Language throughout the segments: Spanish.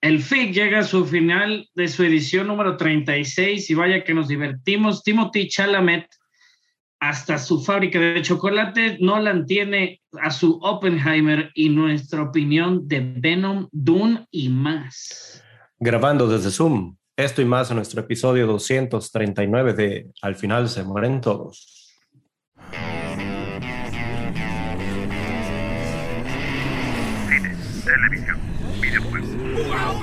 el FIC llega a su final de su edición número 36 y vaya que nos divertimos. Timothy Chalamet, hasta su fábrica de chocolate, Nolan tiene a su Oppenheimer y nuestra opinión de Venom, Dune y más. Grabando desde Zoom, esto y más en nuestro episodio 239 de Al final se mueren todos. televisión, videojuegos. Se.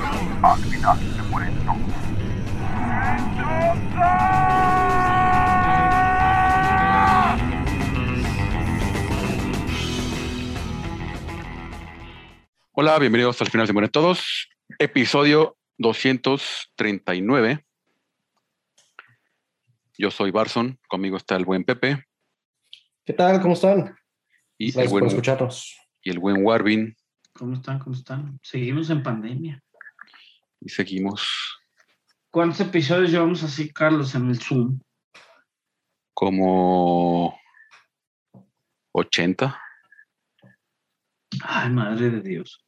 Hola, bienvenidos al final se mueren todos. Episodio 239. Yo soy Barson, conmigo está el buen Pepe. ¿Qué tal? ¿Cómo están? Y Gracias el buen, por escucharnos. y el buen Warvin. ¿Cómo están? ¿Cómo están? Seguimos en pandemia. Y seguimos ¿Cuántos episodios llevamos así, Carlos, en el Zoom? como 80. Ay, madre de Dios.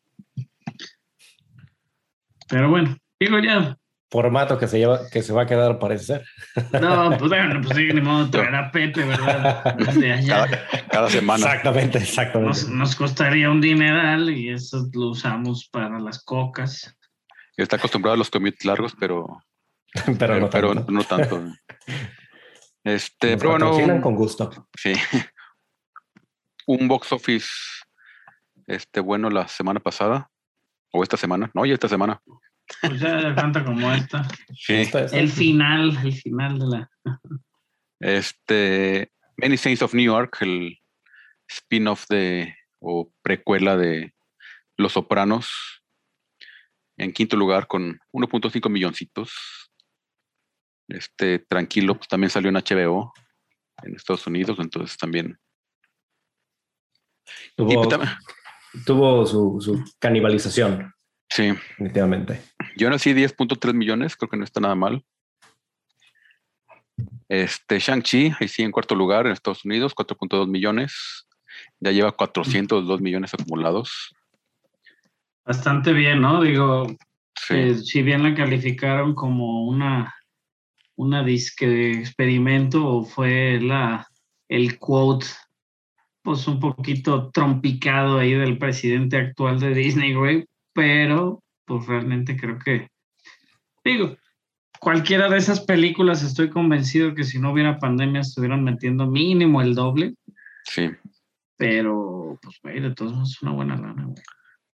Pero bueno, digo ya. Formato que se, lleva, que se va a quedar, parece ser. No, pues bueno, pues sí, ni modo traer a Pepe, ¿verdad? Desde allá. Cada, cada semana. Exactamente, exactamente. Nos, nos costaría un dineral y eso lo usamos para las cocas. Está acostumbrado a los commutes largos, pero, pero, no pero tanto. no tanto. Este, Nos pero bueno, con gusto. sí. Un box office este, bueno la semana pasada. O esta semana. No, ya esta semana. Pues ya ya canta como esta. Sí. Esta- esta- El final, el final de la. Este, Many Saints of New York, el spin-off de, o precuela de Los Sopranos, en quinto lugar con 1.5 milloncitos. Este, tranquilo, pues también salió en HBO en Estados Unidos, entonces también. Y tuvo, pues tuvo su, su canibalización, sí, definitivamente. yo nací 10.3 millones, creo que no está nada mal. Este, Shang-Chi, ahí sí en cuarto lugar en Estados Unidos, 4.2 millones. Ya lleva 402 millones acumulados. Bastante bien, ¿no? Digo, Sí, eh, si bien la calificaron como una, una disque experimento o fue la, el quote, pues un poquito trompicado ahí del presidente actual de Disney, güey, pero pues realmente creo que, digo, cualquiera de esas películas estoy convencido que si no hubiera pandemia estuvieran metiendo mínimo el doble, sí. pero pues, güey, de todos modos es una buena lana, güey.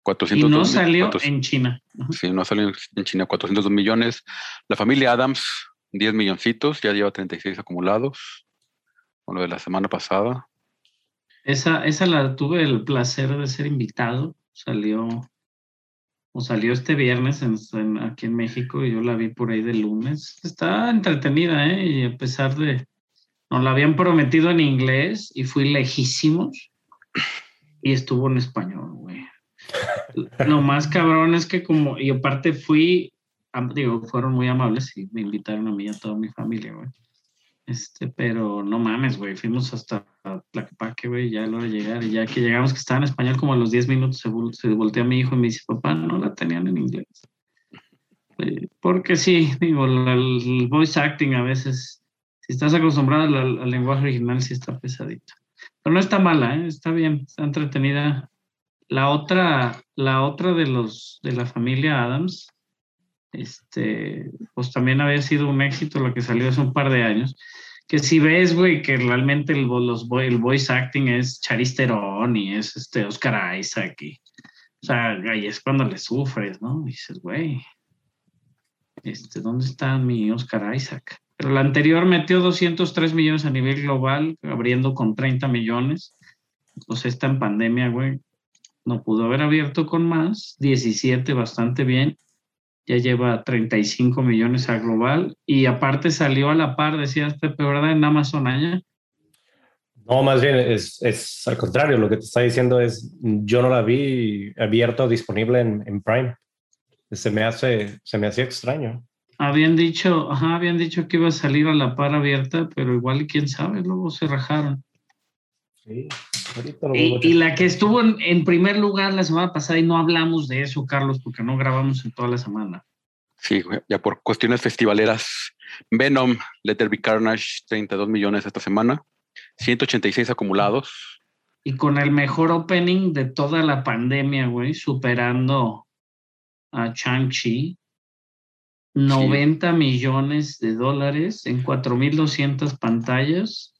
402 Y no salió 400 en China. Sí, no salió en China 402 millones. La familia Adams, 10 milloncitos, ya lleva 36 acumulados. Con lo de la semana pasada. Esa, esa la tuve el placer de ser invitado. Salió, o salió este viernes en- en- aquí en México y yo la vi por ahí de lunes. Está entretenida, ¿eh? Y a pesar de, nos la habían prometido en inglés y fui lejísimos y estuvo en español, güey. Lo más cabrón es que como, y aparte fui, digo, fueron muy amables y me invitaron a mí y a toda mi familia, güey. Este, pero no mames, güey, fuimos hasta Tlaquepaque, güey, ya a hora de llegar, y ya que llegamos que estaba en español, como a los 10 minutos se, vol- se voltea mi hijo y me dice, papá, no la tenían en inglés. Eh, Porque sí, digo, la- el voice acting a veces, si estás acostumbrado al, al lenguaje original, sí está pesadito. Pero no está mala, ¿eh? está bien, está entretenida. La otra, la otra de los de la familia Adams, este, pues también había sido un éxito la que salió hace un par de años. Que si ves, güey, que realmente el, los, el voice acting es Charlize Theron y es este Oscar Isaac o sea, ahí es cuando le sufres, ¿no? dices, güey, este, ¿dónde está mi Oscar Isaac? Pero la anterior metió 203 millones a nivel global, abriendo con 30 millones. Pues está en pandemia, güey. No pudo haber abierto con más, 17 bastante bien. Ya lleva 35 millones a global y aparte salió a la par, decías Pepe, ¿verdad? En Amazon allá. No, más bien es, es al contrario. Lo que te está diciendo es, yo no la vi abierto, disponible en, en Prime. Se me hace, se me hacía extraño. Habían dicho, ajá, habían dicho que iba a salir a la par abierta, pero igual quién sabe, luego se rajaron. Sí, ahorita lo Y, la que estuvo en, en primer lugar la semana pasada y no hablamos de eso, Carlos, porque no grabamos en toda la semana. Sí, güey, ya por cuestiones festivaleras. Venom, Let There Be Carnage, 32 millones esta semana, 186 acumulados. Y con el mejor opening de toda la pandemia, güey, superando a Chang-Chi. 90 millones de dólares en 4.200 pantallas.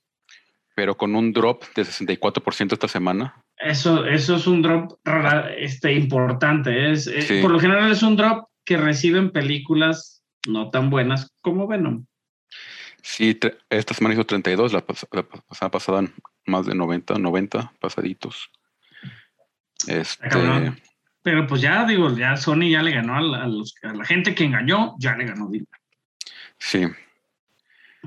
Pero con un drop de 64% esta semana. Eso, eso es un drop este, importante. Es, Sí. Por lo general es un drop que reciben películas no tan buenas como Venom. Sí, esta semana hizo 32, la, pas- la pas- pasada pasaban más de 90, 90 pasaditos. Este, cabrón. Pero pues ya digo, ya Sony ya le ganó a la, a los- a la gente que engañó, ya le ganó. Digo, sí,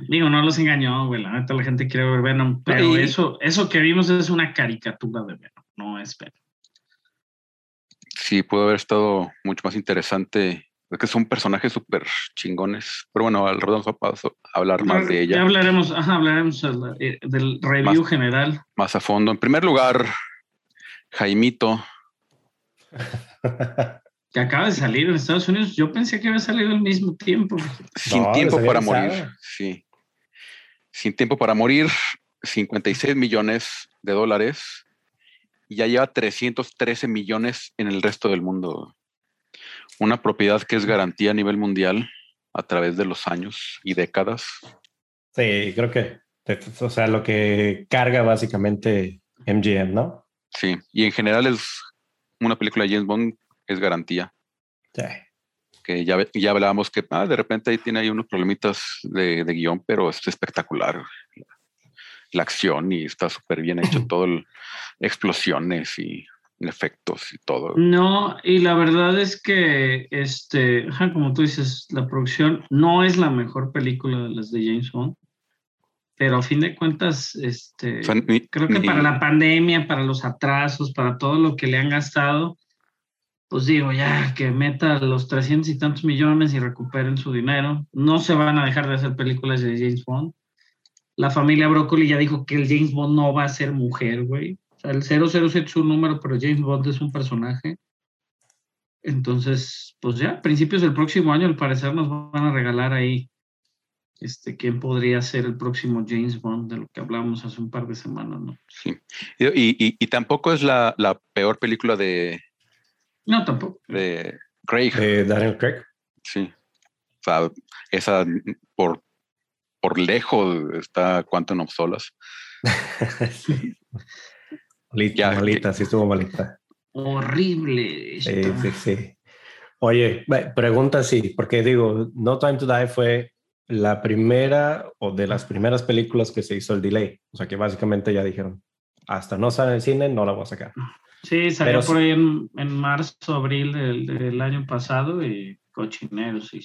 Digo, no los engañó, güey. La neta, la gente quiere ver Venom. Pero Y- eso, eso que vimos es una caricatura de Venom, no es Venom. sí, pudo haber estado mucho más interesante. Es que son personajes súper chingones. Pero bueno, al rato vamos a paso- a hablar más de Ya ella, hablaremos, ajá, hablaremos eh, del review Más- general. más a fondo. En primer lugar, Jaimito. Que acaba de salir en Estados Unidos. Yo pensé que había salido al mismo tiempo. Sin No, tiempo para morir. Sí. Sin tiempo para morir, 56 millones de dólares. Y ya lleva 313 millones en el resto del mundo. Una propiedad que es garantía a nivel mundial a través de los años y décadas. Sí, creo que, o sea, lo que carga básicamente MGM, ¿no? Sí. Y en general es una película de James Bond, es garantía. Sí. Que ya, ya hablábamos que ah, de repente ahí tiene ahí unos problemitas de, de guion, pero es espectacular. La acción y está súper bien hecho todo, el- explosiones y efectos y todo. No, y la verdad es que, este, como tú dices, la producción no es la mejor película de las de James Bond, pero a fin de cuentas, este, O sea, ni- creo que ni- para la pandemia, para los atrasos, para todo lo que le han gastado, pues digo, ya que meta los 300 y tantos millones y recuperen su dinero. No se van a dejar de hacer películas de James Bond. La familia Broccoli ya dijo que el James Bond no va a ser mujer, güey. O sea, el 007 es un número, pero James Bond es un personaje. Entonces, pues ya, a principios del próximo año, al parecer, nos van a regalar ahí este, quién podría ser el próximo James Bond, de lo que hablamos hace un par de semanas, ¿no? sí. Y, y- y tampoco es la, la peor película de, No, tampoco. de Craig. Eh, Daniel Craig. Sí. O sea, esa por, por lejos está Quantum of Solace. sí. Malita, Ya, malita, sí estuvo malita. Horrible. Sí, sí, sí. Oye, pregunta sí, porque digo, No Time to Die fue la primera o de las primeras películas que se hizo el delay. O sea que básicamente ya dijeron, hasta no sale en el cine, no la voy a sacar. Sí, salió Pero por ahí en, en marzo, abril del, del año pasado y cochinero, sí.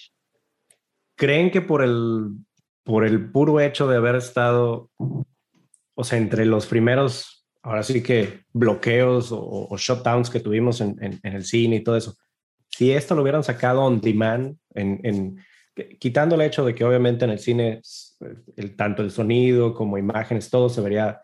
¿Creen que por el, por el puro hecho de haber estado, o sea, entre los primeros, ahora sí que bloqueos o, o shutdowns que tuvimos en, en- en el cine y todo eso, si esto lo hubieran sacado on demand, en, en- quitando el hecho de que obviamente en el cine es, el, tanto el sonido como imágenes, todo se vería,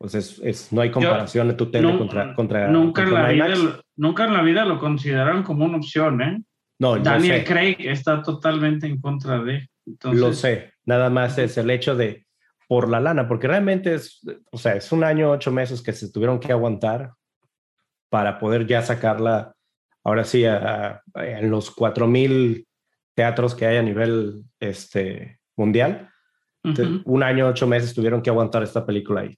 pues es, es- no hay comparación de tu tele contra, contra, nunca, en la vida, lo- nunca en la vida lo consideraron como una opción, ¿eh? No, Daniel. Craig está totalmente en contra de. Entonces, Lo sé, nada más es el hecho de por la lana, porque realmente es, o sea, es un año, ocho meses que se tuvieron que aguantar para poder ya sacarla, ahora sí, a- a- en los cuatro mil teatros que hay a nivel este, mundial. Un año, ocho meses tuvieron que aguantar esta película ahí.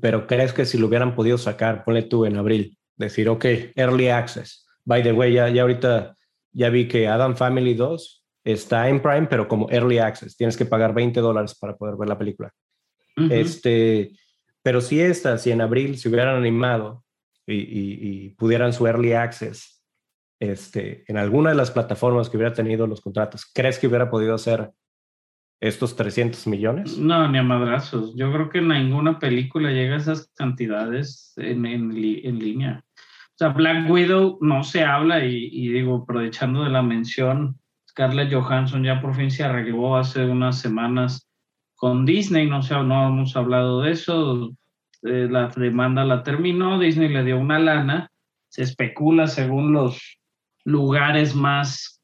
Pero crees que si lo hubieran podido sacar, ponle tú en abril, decir, ok, early access. By the way, ya, ya ahorita ya vi que Adam Family 2 está en Prime, pero como early access. Tienes que pagar 20 dólares para poder ver la película. Este, pero si esta, si en abril se hubieran animado y, y- y pudieran su early access este, en alguna de las plataformas que hubiera tenido los contratos, ¿crees que hubiera podido hacer estos 300 millones? No, ni a madrazos. Yo creo que ninguna película llega a esas cantidades en, en en línea. O sea, Black Widow no se habla y, y digo, aprovechando de la mención, Scarlett Johansson ya por fin se arregló hace unas semanas con Disney, no sé, no hemos hablado de eso. eh, la demanda la terminó, Disney le dio una lana, se especula según los lugares más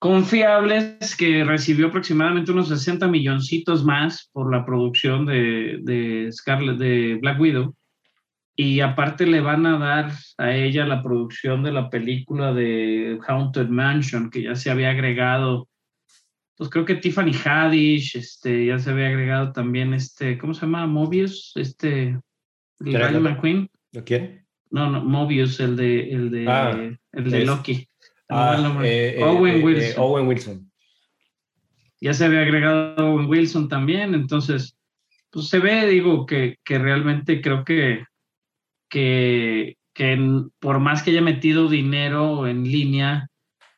confiables que recibió aproximadamente unos 60 milloncitos más por la producción de, de Scarlett, de Black Widow. Y aparte le van a dar a ella la producción de la película de Haunted Mansion, que ya se había agregado pues creo que Tiffany Haddish, este, ya se había agregado también este, ¿cómo se llama? Mobius, este, el ¿Era Rayo McQueen. ¿Lo quién? No, no, Mobius, el de, el de, Ah, el de es- Loki. Ah, No, eh, eh, Owen eh, Wilson. Owen Wilson. Ya se había agregado Owen Wilson también, entonces, pues se ve, digo, que, que realmente creo que, que, que en- por más que haya metido dinero en línea,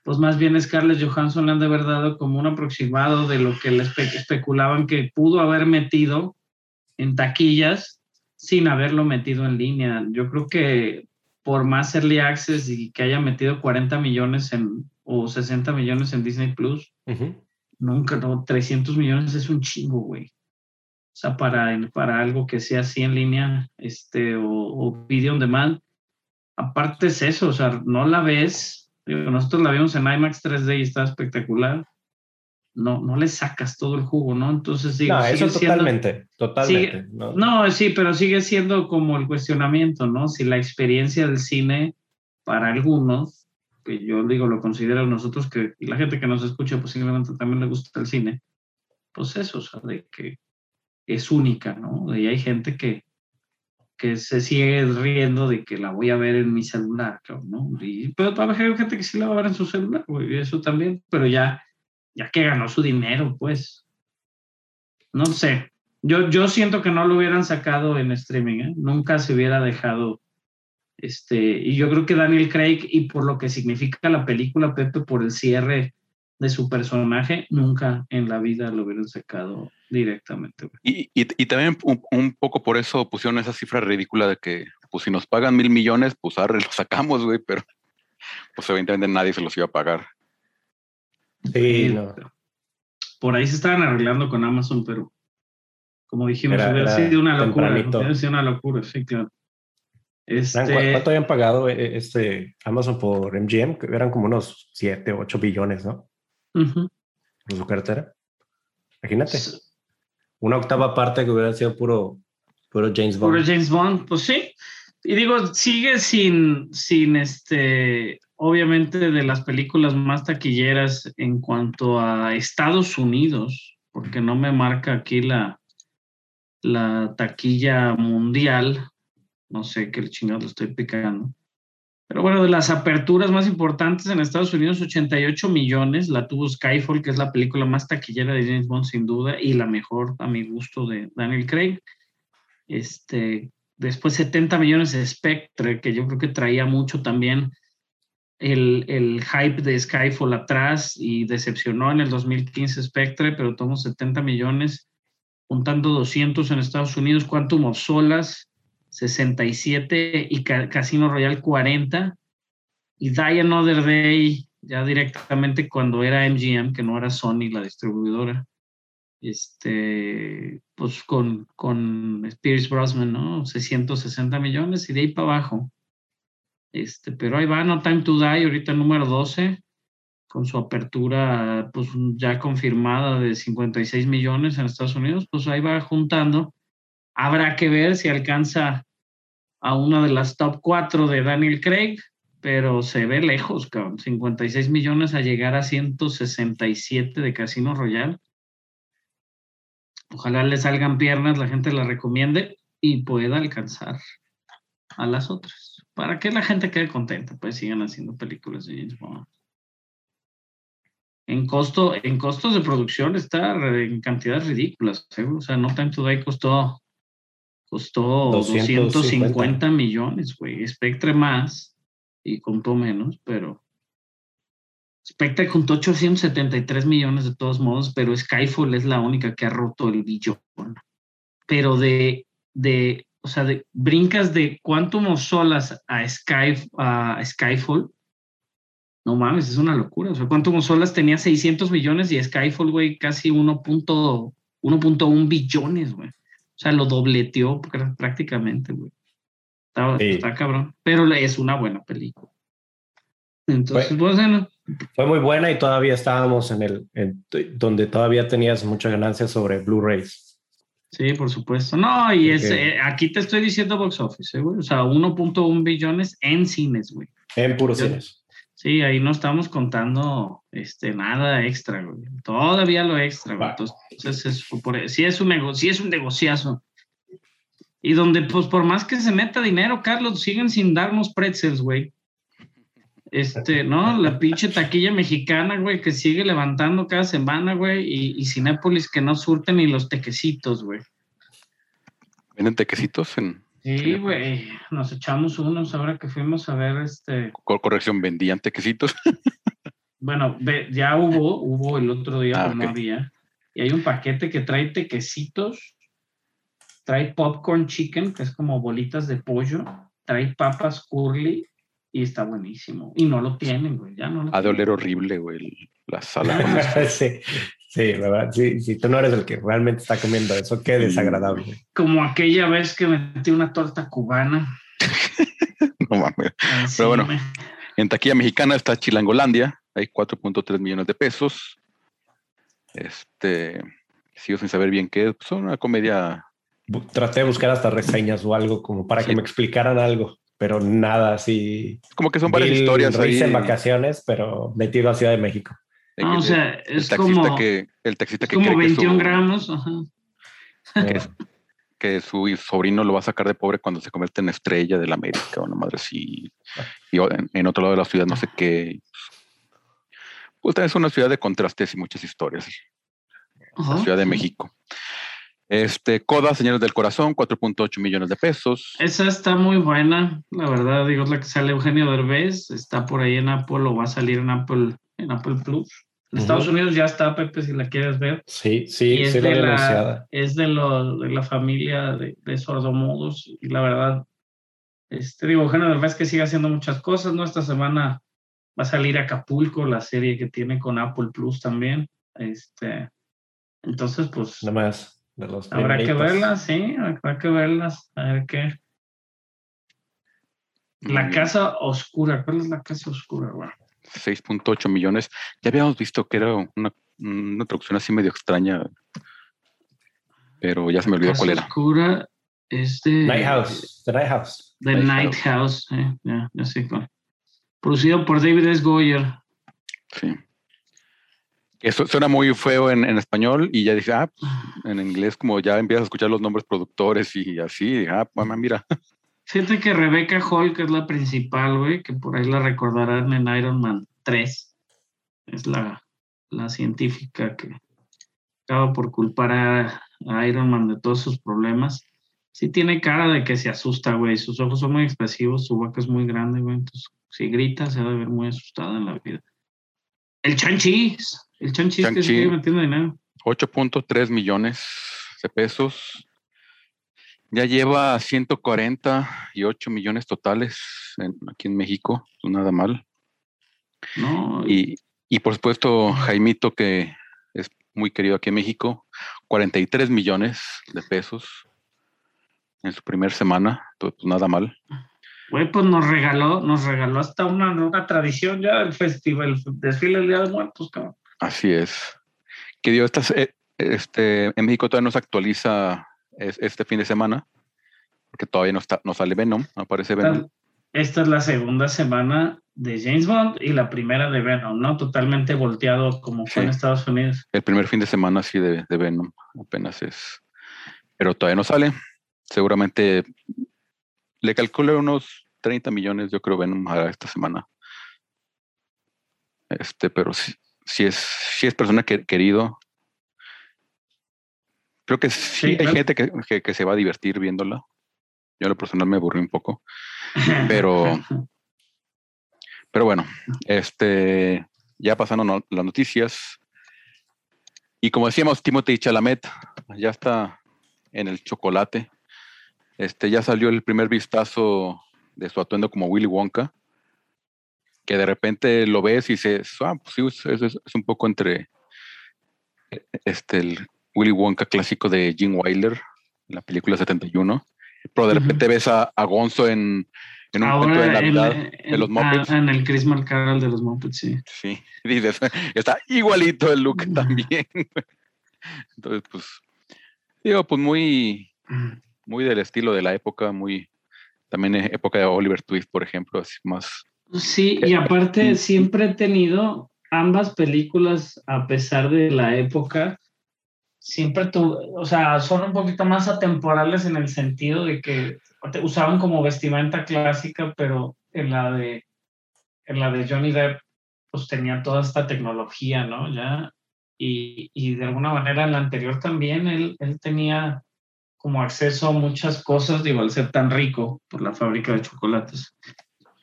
pues más bien Scarlett Johansson le han de haber dado como un aproximado de lo que le espe- especulaban que pudo haber metido en taquillas sin haberlo metido en línea. Yo creo que por más early access y que haya metido 40 millones en, o 60 millones en Disney Plus, Ujú. Nunca, no, 300 millones es un chingo, güey. O sea, para, para algo que sea así en línea, este, o, o video on demand. Aparte es eso, o sea, no la ves. digo, nosotros la vimos en IMAX 3D y está espectacular. No, no le sacas todo el jugo, ¿no? Entonces, digo, no, eso sigue siendo- totalmente, totalmente. no. no, sí, pero sigue siendo como el cuestionamiento, ¿no? Si la experiencia del cine para algunos, que yo digo, lo considero nosotros, que y la gente que nos escucha posiblemente también le gusta el cine, pues eso, o sea, de que es única, ¿no? Y hay gente que, que se sigue riendo de que la voy a ver en mi celular, ¿no? Y, pero va a haber gente que sí la va a ver en su celular, güey, y eso también, pero ya, ya que ganó su dinero, pues. No sé, yo, yo siento que no lo hubieran sacado en streaming, ¿eh? nunca se hubiera dejado. Este, y yo creo que Daniel Craig, y por lo que significa la película, Pepe, por el cierre de su personaje, nunca en la vida lo hubieran sacado directamente. Y, y, y también un, un poco por eso pusieron esa cifra ridícula de que, pues si nos pagan mil millones, pues arre, lo sacamos, güey, pero pues evidentemente nadie se los iba a pagar. Sí, no. Por ahí se estaban arreglando con Amazon, pero como dijimos, Era- hubiera era sido una locura. tempranito. Hubiera sido una locura, sí, claro. ¿Saben Este, cu- ¿Cuánto habían pagado eh, este Amazon por MGM? Eran como unos 7, 8 billones, ¿no? ujú. Por su cartera. Imagínate. Una octava parte que hubiera sido puro, puro James Bond. Puro James Bond, pues sí. Y digo, sigue sin, sin este, obviamente de las películas más taquilleras en cuanto a Estados Unidos, porque no me marca aquí la, la taquilla mundial. No sé qué chingado lo estoy picando. Pero bueno, de las aperturas más importantes en Estados Unidos, 88 millones. La tuvo Skyfall, que es la película más taquillera de James Bond, sin duda, y la mejor a mi gusto de Daniel Craig. Este, después 70 millones de Spectre, que yo creo que traía mucho también el, hype de Skyfall atrás y decepcionó en el 2015 Spectre, pero tomó 70 millones, juntando 200 en Estados Unidos, Quantum of Solas 67 y Ca- Casino Royale 40 y Die Another Day ya directamente cuando era MGM, que no era Sony la distribuidora este, pues con, con Pierce Brosnan, ¿no? 660 millones y de ahí para abajo. Este, pero ahí va, No Time to Die, ahorita número 12, con su apertura, pues ya confirmada de 56 millones en Estados Unidos, pues ahí va juntando. Habrá que ver si alcanza a una de las top 4 de Daniel Craig, pero se ve lejos, cabrón. 56 millones a llegar a 167 de Casino Royale. Ojalá le salgan piernas, la gente la recomiende y pueda alcanzar a las otras. Para que la gente quede contenta, pues sigan haciendo películas de James Bond. En costo, en costos de producción está en cantidades ridículas, ¿eh? o sea, No Time to Die costó costó 250. 250 millones, güey. Spectre más y contó menos, pero Spectre contó 873 millones de todos modos, pero Skyfall es la única que ha roto el billón. Pero de, de o sea, de, brincas de Quantum of Solas a, Sky, a Skyfall, no mames, es una locura. O sea, Quantum of Solas tenía 600 millones y Skyfall, güey, casi 1.1 billones, güey. O sea, lo dobleteó pr- prácticamente, güey. Está, Sí. está cabrón. Pero es una buena película. Entonces, Fue- bueno, Fue muy buena y todavía estábamos en el en- donde todavía tenías mucha ganancia sobre Blu-rays. Sí, por supuesto. No, y es, eh, aquí te estoy diciendo box office, eh, güey. O sea, 1.1 billones en cines, güey. En puros Yo- cines. Sí, ahí no estamos contando este, nada extra, güey. Todavía lo extra, güey. Entonces, es, por, sí, es un nego- sí es un negociazo. Y donde, pues, por más que se meta dinero, Carlos, siguen sin darnos pretzels, güey. Este, ¿no? La pinche taquilla mexicana, güey, que sigue levantando cada semana, güey. Y, y Cinépolis que no surten ni los tequecitos, güey. Venden tequecitos en Sí, güey. Nos echamos unos ahora que fuimos a ver este. co- corrección, vendían tequecitos. Bueno, ve- ya hubo, hubo el otro día, Ah, pero no había. Y hay un paquete que trae tequecitos, trae popcorn chicken, que es como bolitas de pollo, trae papas curly y está buenísimo. Y no lo tienen, güey, ya no lo Ha de oler horrible, güey, la sala. sí, sí, ¿verdad? Sí, si tú no eres el que realmente está comiendo eso, qué desagradable. Como aquella vez que metí una torta cubana. No mames. encima. bueno. En taquilla mexicana está Chilangolandia, hay 4.3 millones de pesos. Este, sigo sin saber bien qué es. Pues, una comedia, Traté de buscar hasta reseñas o algo como para Sí. que me explicaran algo, pero nada así. como que son varias Bill historias ahí. En vacaciones, pero metido a Ciudad de México. No, que- o sea, el es taxista como, que el taxista es que como cree que 21 su, gramos. Ajá. Eh, que su sobrino lo va a sacar de pobre cuando se convierte en estrella de la América o una madre así. Y en, en otro lado de la ciudad no sé qué. Pues es una ciudad de contrastes y muchas historias. la Ajá. Ciudad de México. Este, Coda, Señores del Corazón, 4.8 millones de pesos. Esa está muy buena, la verdad, digo, es la que sale Eugenio Derbez, está por ahí en Apple o va a salir en Apple, en Apple Plus. En. Estados Unidos ya está, Pepe, si la quieres ver. Sí, Y sí, es sí, de la, es de, lo, de la familia de, de sordomudos y la verdad, este, digo, Eugenio Derbez que sigue haciendo muchas cosas, ¿no? Esta semana va a salir Acapulco, la serie que tiene con Apple Plus también. Este, entonces, pues, Nada más de los habrá que verlas, sí, habrá que verlas, a ver qué. La bien. casa oscura, ¿cuál es la casa oscura? güey? 6.8 millones. Ya habíamos visto que era una, una traducción así medio extraña. Pero ya se me olvidó Casa cuál era. oscura es de Night House, The Night House. The Night Night House, eh, ya, ya sé cuál. Producido por David S. Goyer. Sí. Eso suena muy feo en, en español y ya dije, ah, pues, en inglés como ya empiezas a escuchar los nombres productores y así, ah, mamá, mira. Fíjate que Rebecca Hall, que es la principal, güey, que por ahí la recordarán en Iron Man 3, es la, la científica que acaba por culpar a, a Iron Man de todos sus problemas. Sí tiene cara de que se asusta, güey. Sus ojos son muy expresivos, su boca es muy grande, güey. Entonces, si grita, se debe ver muy asustada en la vida. El chanchis, el que Shang-Chi. sigue metiendo dinero. 8.3 millones de pesos. Ya lleva 148 millones totales en- aquí en México, pues nada mal. No, Y, y por supuesto, Jaimito, que es muy querido aquí en México, 43 millones de pesos en su primera semana, pues nada mal. Güey, pues nos regaló, nos regaló hasta una, una tradición ya el festival, el desfile del Día de Muertos, cabrón. Así es. Que dio estas, eh, este, en México todavía no se actualiza es- este fin de semana, porque todavía no, está, no sale Venom, no aparece Venom. Esta, esta es la segunda semana de James Bond y la primera de Venom, ¿no? Totalmente volteado como fue Sí. en Estados Unidos. El primer fin de semana sí de, de Venom, apenas es. Pero todavía no sale. Seguramente le calculo unos 30 millones, yo creo, Venom a esta semana. Este, pero sí, sí es, sí es persona que, querido. Creo que sí, Sí, hay claro. gente que, que- que se va a divertir viéndola. Yo en lo personal me aburrí un poco. Pero- Pero bueno, este, ya pasando no- las noticias. Y como decíamos, Timothy Chalamet ya está en el chocolate. Este, ya salió el primer vistazo de su atuendo como Willy Wonka. Que de repente lo ves y dices, ah, pues sí, es, es- es un poco entre este, el Willy Wonka clásico de Gene Wilder, en la película 71. Pero de repente ves a, a Gonzo en, en un cuento de Ahora en, Navidad en- de los Muppets. ah, en el Christmas Carol de los Muppets, sí. Sí, dices, está igualito el look también. Entonces, pues, digo, pues muy, muy del estilo de la época, muy, también eh, época de Oliver Twist, por ejemplo, así más. Sí, y aparte siempre he tenido ambas películas, a pesar de la época, siempre tu, o sea, son un poquito más atemporales en el sentido de que te- usaban como vestimenta clásica, pero en la de en la de Johnny Depp, pues tenía toda esta tecnología, ¿no? Ya, y, y de alguna manera en la anterior también él, él tenía como acceso a muchas cosas, digo, al ser tan rico por la fábrica de chocolates.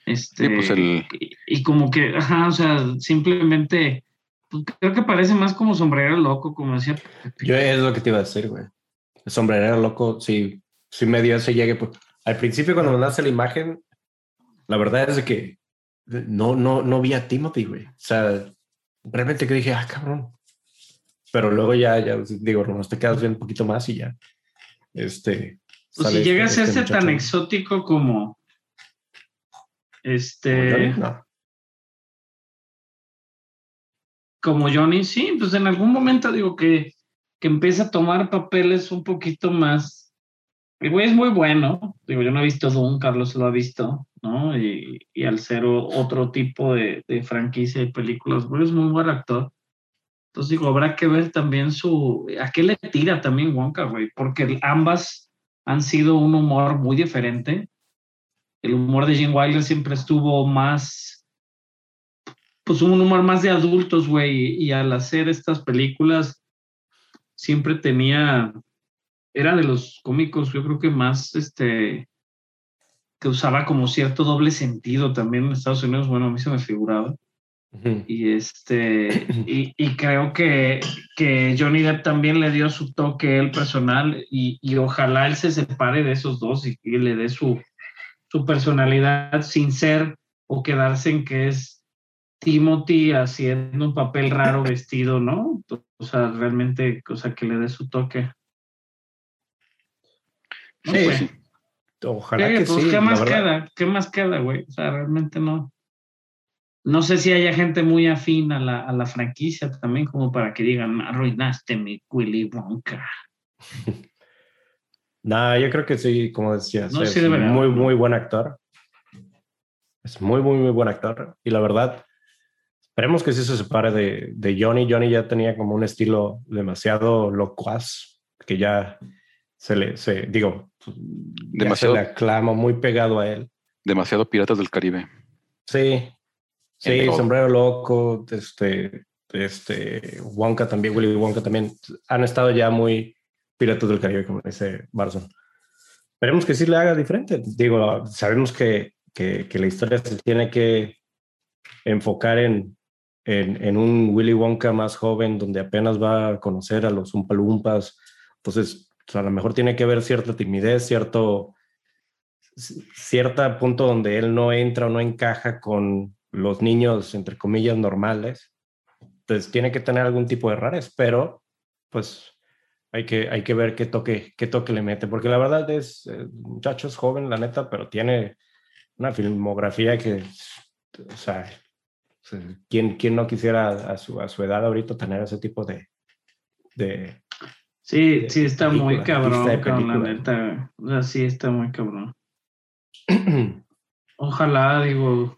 Este, Sí, pues el- y, y como que, ajá, o sea, simplemente, pues, creo que parece más como sombrero loco, como decía. Yo es lo que te iba a decir, güey. El sombrerero loco, sí, sí me dio ese llegue. Pues, al principio, cuando me nace la imagen, la verdad es de que no, no, no vi a Timothy, güey. O sea, realmente que dije, ah, cabrón. Pero luego ya, ya digo, nomás te quedas viendo un poquito más y ya. Este. Pues sale si llega a este- hacerse tan exótico como este Johnny, no. como Johnny, sí, pues en algún momento digo que, que empieza a tomar papeles un poquito más. El güey es muy bueno, digo, yo no he visto Doom, Carlos lo ha visto, ¿no? Y, y al ser otro tipo de, de franquicia de películas, güey, es muy buen actor. Entonces digo, habrá que ver también su, a qué le tira también Wonka, güey, porque ambas han sido un humor muy diferente. El humor de Gene Wilder siempre estuvo más, pues un humor más de adultos, güey, y al hacer estas películas siempre tenía, era de los cómicos, yo creo que más, este, que usaba como cierto doble sentido también en Estados Unidos, bueno, a mí se me figuraba. Y este, y, y creo que, que Johnny Depp también le dio su toque él personal y, y ojalá él se separe de esos dos y, y le dé su, su personalidad sin ser o quedarse en que es Timothy haciendo un papel raro vestido, ¿no? O sea, realmente, o sea, que le dé su toque. No Sí. Ojalá Sí, que pues, sí. ¿Qué más verdad. queda? ¿Qué más queda, güey? O sea, realmente no. No sé si haya gente muy afín a la, a la franquicia también, como para que digan, arruinaste mi Willy Wonka. No, yo creo que sí, como decías, No, es sí muy, muy buen actor. Es muy, muy, muy buen actor. Y la verdad, esperemos que sí se separe de, de Johnny. Johnny ya tenía como un estilo demasiado locuaz, que ya se le, se, digo, ya Demasiado- se le aclama muy pegado a él. Demasiado Piratas del Caribe. Sí, sí, sombrero loco, este, este, Wonka también, Willy Wonka también, han estado ya muy piratas del Caribe, como dice Barson. Esperemos que sí le haga diferente. Digo, sabemos que, que, la historia se tiene que enfocar en, en, un Willy Wonka más joven, donde apenas va a conocer a los Umpalumpas. Entonces, o sea, a lo mejor tiene que haber cierta timidez, cierto, cierta punto donde él no entra o no encaja con los niños, entre comillas, normales. Entonces tiene que tener algún tipo de rares, pero pues hay que, hay que ver qué toque, qué toque le mete, porque la verdad es, eh, muchacho es joven, la neta, pero tiene una filmografía que, o sea, ¿quién, quién no quisiera a su, a su edad ahorita tener ese tipo de... de Sí, de sí, está muy cabrón, cabrón, la neta. O sea, sí, está muy cabrón. Ojalá, digo,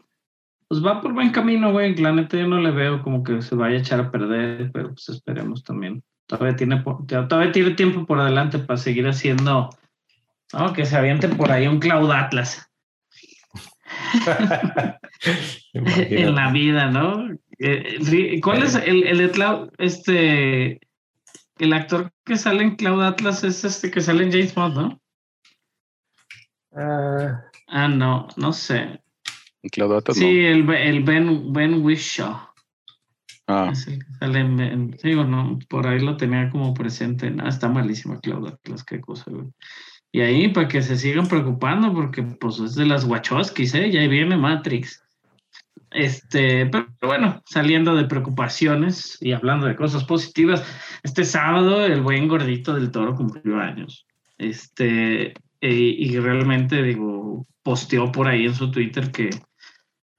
pues va por buen camino, güey. La neta yo no le veo como que se vaya a echar a perder, pero pues esperemos también. Todavía tiene, todavía tiene tiempo por delante para seguir haciendo, ¿no? Que se aviente por ahí un Cloud Atlas en la vida, ¿no? Eh, ¿Cuál es el, el de Cloud? Este, el actor que sale en Cloud Atlas es este que sale en James Bond, ¿no? Ah, Ah, no, no sé. Claudio Atas, Sí, el, el Ben, ben Whishaw. Ah, que sale en, en- digo, no, por ahí lo tenía como presente. No, está malísima Cloud Atlas, qué cosa, güey. Y ahí para que se sigan preocupando, porque pues es de las Wachowskis, ¿eh? Ya viene Matrix. Este, pero bueno, saliendo de preocupaciones y hablando de cosas positivas, este sábado el buen gordito del toro cumplió años. Este, y, y realmente, digo, posteó por ahí en su Twitter que,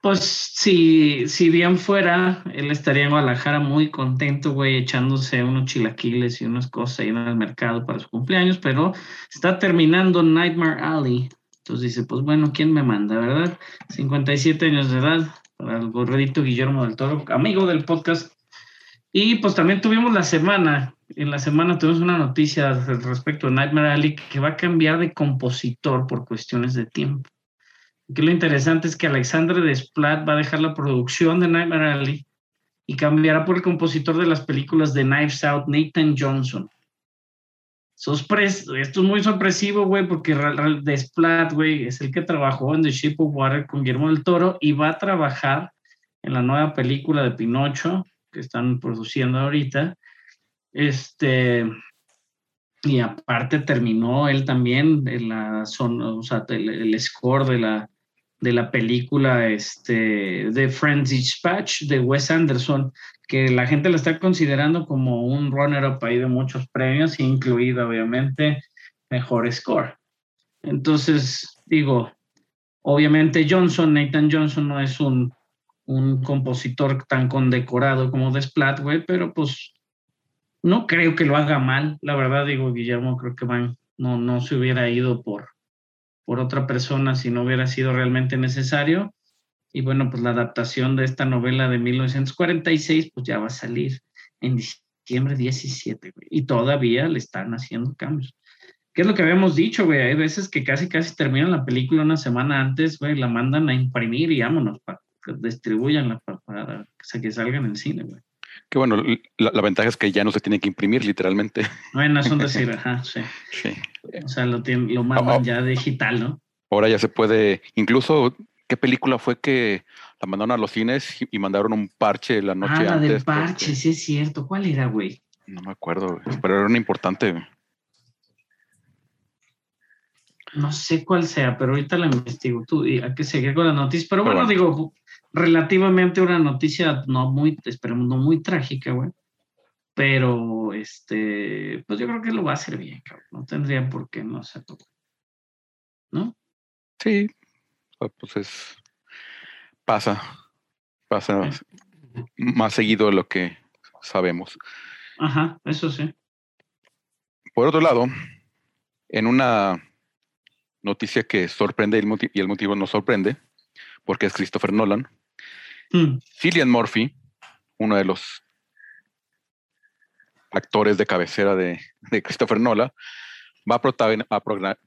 pues, si, si bien fuera, él estaría en Guadalajara muy contento, güey, echándose unos chilaquiles y unas cosas ahí en el mercado para su cumpleaños, pero está terminando Nightmare Alley. Entonces dice, pues bueno, ¿quién me manda, verdad? 57 años de edad, para el gordito Guillermo del Toro, amigo del podcast. Y pues también tuvimos la semana, en la semana tuvimos una noticia respecto a Nightmare Alley que va a cambiar de compositor por cuestiones de tiempo. Aquí lo interesante es que Alexandre Desplat va a dejar la producción de Nightmare Alley y cambiará por el compositor de las películas de Knives Out, Nathan Johnson. Esto es muy sorpresivo, güey, porque Desplat, güey, es el que trabajó en The Shape of Water con Guillermo del Toro y va a trabajar en la nueva película de Pinocho que están produciendo ahorita. Este, y aparte terminó él también la zona, o sea, el score de la, de la película este, de Friends Dispatch de Wes Anderson, que la gente la está considerando como un runner-up ahí de muchos premios, incluido obviamente mejor score. Entonces, digo, obviamente Johnson, Nathan Johnson no es un, un compositor tan condecorado como Desplat, güey, pero pues no creo que lo haga mal, la verdad digo, Guillermo, creo que van, no, no se hubiera ido por, por otra persona si no hubiera sido realmente necesario. Y bueno, pues la adaptación de esta novela de 1946 pues ya va a salir en diciembre 17, güey. Y todavía le están haciendo cambios. ¿Qué es lo que habíamos dicho, güey? Hay veces que casi casi terminan la película una semana antes, güey, la mandan a imprimir y vámonos, para que distribuyanla para, para que salga en el cine, güey. Que bueno, la, la, ventaja es que ya no se tiene que imprimir literalmente. Bueno, es un decir, ajá, sí. sí. O sea, lo, tiene, lo mandan oh, ya digital, ¿no? Ahora ya se puede, incluso, ¿qué película fue que la mandaron a los cines y, mandaron un parche la noche ah, la antes? del parche, sí es cierto. ¿Cuál era, güey? No me acuerdo, pero era una importante. No sé cuál sea, pero ahorita la investigo. Tú, hay que seguir con la noticia. Pero, pero bueno, bueno, digo, relativamente una noticia no muy, esperemos, no muy trágica, güey. Pero, este, pues yo creo que lo va a hacer bien, cabrón. No tendría por qué no hacerlo. ¿No? Sí, pues es, pasa, pasa sí. más seguido de lo que sabemos. Ajá, eso sí. Por otro lado, en una noticia que sorprende y el motivo no sorprende, porque es Christopher Nolan, Mm. Cillian Murphy, uno de los actores de cabecera de, de Christopher Nolan, va a, protagon a,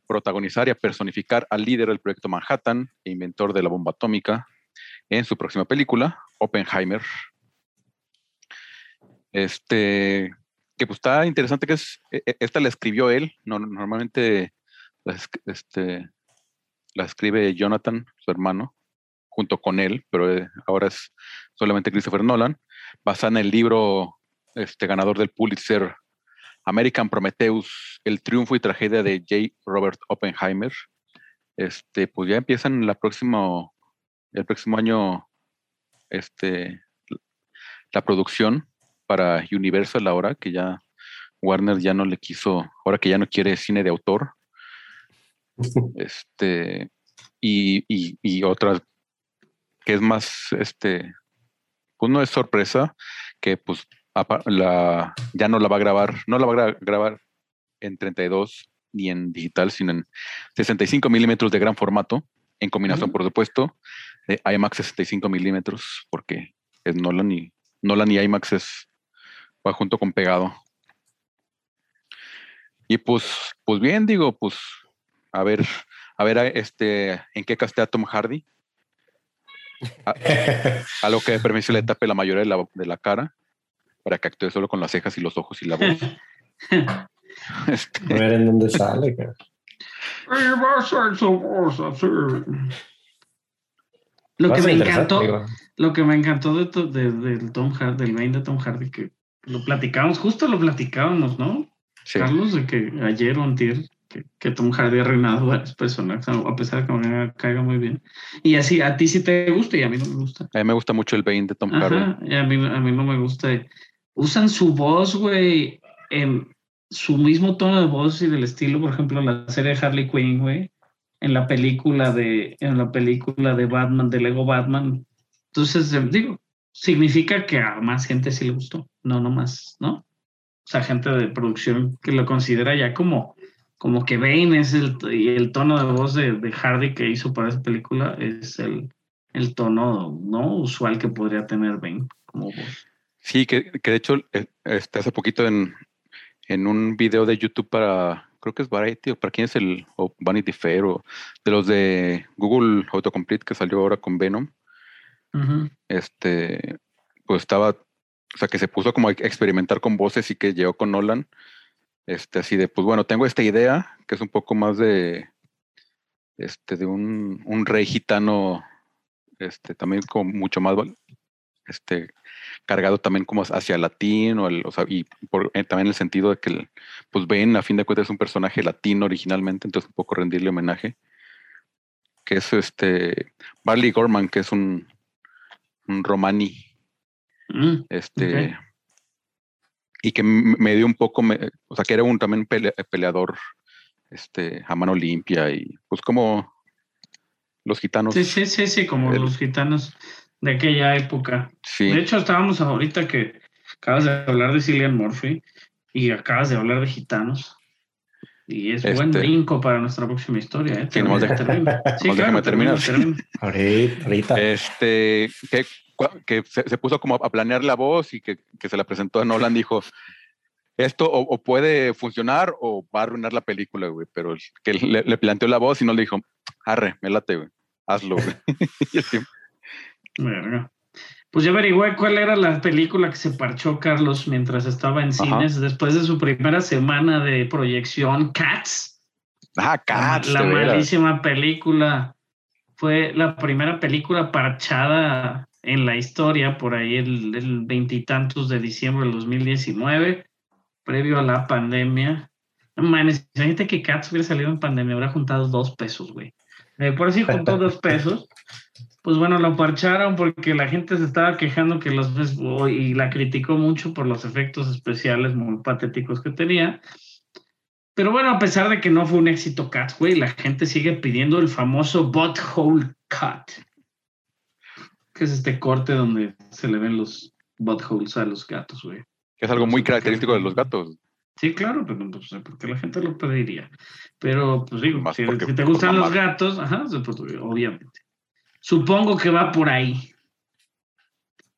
protagonizar y a personificar al líder del proyecto Manhattan e inventor de la bomba atómica en su próxima película, Oppenheimer. Este, que pues está interesante que es, e, e, esta la escribió él, no, normalmente este, la escribe Jonathan, su hermano, junto con él, pero eh, ahora es solamente Christopher Nolan, basada en el libro este, ganador del Pulitzer American Prometheus, El triunfo y tragedia de J. Robert Oppenheimer. Este, pues ya empiezan la próxima, el próximo año este, la producción para Universal ahora, que ya Warner ya no le quiso, ahora que ya no quiere cine de autor. Este, y, y, y otras que es más, este, pues no es sorpresa, que pues la, ya no la va a grabar, no la va a grabar en 32 ni en digital, sino en 65 milímetros de gran formato, en combinación, uh -huh. por supuesto, de IMAX 65 milímetros, porque es Nolan y Nolan y IMAX es va junto con pegado. Y pues, pues bien, digo, pues a ver, a ver, este, en qué castea Tom Hardy. A, a, lo que permite le tape la mayoría de la, de la, cara para que actúe solo con las cejas y los ojos y la voz. este. A ver en dónde sale, cara. Lo que me encantó, lo que me encantó de, de, de Tom Hardy, del main de Tom Hardy, que lo platicábamos, justo lo platicábamos, ¿no? Sí. Carlos, de que ayer o antier, que, que, Tom Hardy ha reinado varios personajes, a pesar de que me caiga muy bien. Y así, a ti sí te gusta y a mí no me gusta. A mí me gusta mucho el Bane de Tom Hardy. A mí, a mí no me gusta. Usan su voz, güey, en, su mismo tono de voz y del estilo, por ejemplo, la serie de Harley Quinn, güey, en la película de, en la película de Batman, de Lego Batman. Entonces, eh, digo, significa que a más gente sí le gustó, no nomás, ¿no? O sea, gente de producción que lo considera ya como, como que Bane es el, y el tono de voz de, de Hardy que hizo para esa película es el, el tono no usual que podría tener Bane como voz. Sí, que, que de hecho, eh, este, hace poquito en, en un video de YouTube para, creo que es Variety, o para quién es el, o Vanity Fair, o de los de Google Autocomplete que salió ahora con Venom, este, pues estaba, o sea, que se puso como a experimentar con voces y que llegó con Nolan, este, así de, pues bueno, tengo esta idea, que es un poco más de, este, de un, un rey gitano, este, también como mucho más, este, cargado también como hacia latino, el- o sea, y por, eh, también en el sentido de que, el- pues Ben, a fin de cuentas, es un personaje latino originalmente, entonces un poco rendirle homenaje, que es este, Barley Gorman, que es un, un romani, Mm, este. Y que me dio un poco, me- o sea, que era un también pele- peleador, este, a mano limpia y pues como los gitanos. Sí, sí, sí, sí, como El- los gitanos de aquella época. Sí. De hecho, estábamos ahorita que acabas de hablar de Cillian Murphy y acabas de hablar de gitanos. Y es buen Este- brinco para nuestra próxima historia. ¿eh? Sí, nomás. Sí, déjame termina, terminar. termina. Ahorita, ahorita. Este, que, que se, se puso como a planear la voz y que, que se la presentó a Nolan, dijo, esto o, o puede funcionar o va a arruinar la película, güey, pero que le, le planteó la voz y no le dijo, arre, me late, güey, hazlo, güey. Verga. Pues ya averigüé cuál era la película que se parchó Carlos mientras estaba en Ajá. cines después de su primera semana de proyección, Cats. ah, La, Cats, la veras. malísima película. Fue la primera película parchada en la historia por ahí el veintitantos de diciembre del 2019, previo a la pandemia. No mames, imagínate que Cats hubiera salido en pandemia, hubiera juntado dos pesos, güey. Eh, por así juntó dos pesos. Pues bueno, lo parcharon porque la gente se estaba quejando que los y la criticó mucho por los efectos especiales muy patéticos que tenía. Pero bueno, a pesar de que no fue un éxito Cats, güey, la gente sigue pidiendo el famoso butthole cut. Que es este corte donde se le ven los buttholes a los gatos, güey. Que es algo muy característico de los gatos. Sí, claro, pero no sé por qué la gente lo pediría. Pero, pues digo, Más si, porque si te gustan los gatos, ajá, pues, obviamente. Supongo que va por ahí.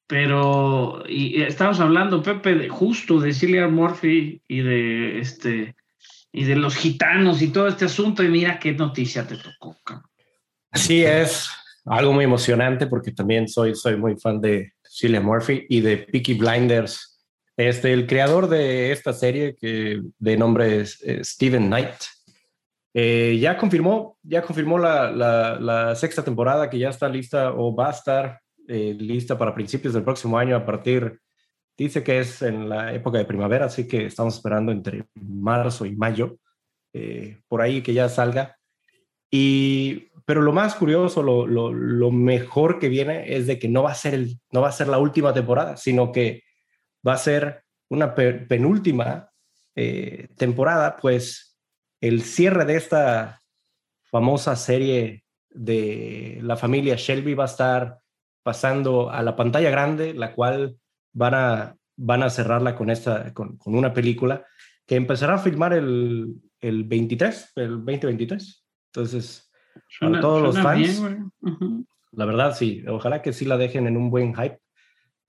Pero, y, y estamos hablando, Pepe, de, justo de Cillian Murphy y de este y de los gitanos y todo este asunto, y mira qué noticia te tocó, cabrón. Sí, es algo muy emocionante porque también soy, soy muy fan de Cillian Murphy y de Peaky Blinders. Este, el creador de esta serie, que de nombre es eh, Steven Knight, eh, ya confirmó, ya confirmó la, la- la sexta temporada que ya está lista o va a estar eh, lista para principios del próximo año a partir, dice que es en la época de primavera, así que estamos esperando entre marzo y mayo, eh, por ahí que ya salga. Y, pero lo más curioso, lo, lo, lo mejor que viene es de que no va a ser el, no va a ser la última temporada, sino que va a ser una pe- penúltima eh, temporada, pues el cierre de esta famosa serie de la familia Shelby va a estar pasando a la pantalla grande, la cual van a, van a cerrarla con, esta, con, con una película que empezará a filmar el, el 23, el 2023. Entonces, para todos los suena fans, bien, güey. Ujú. la verdad, sí, ojalá que sí la dejen en un buen hype.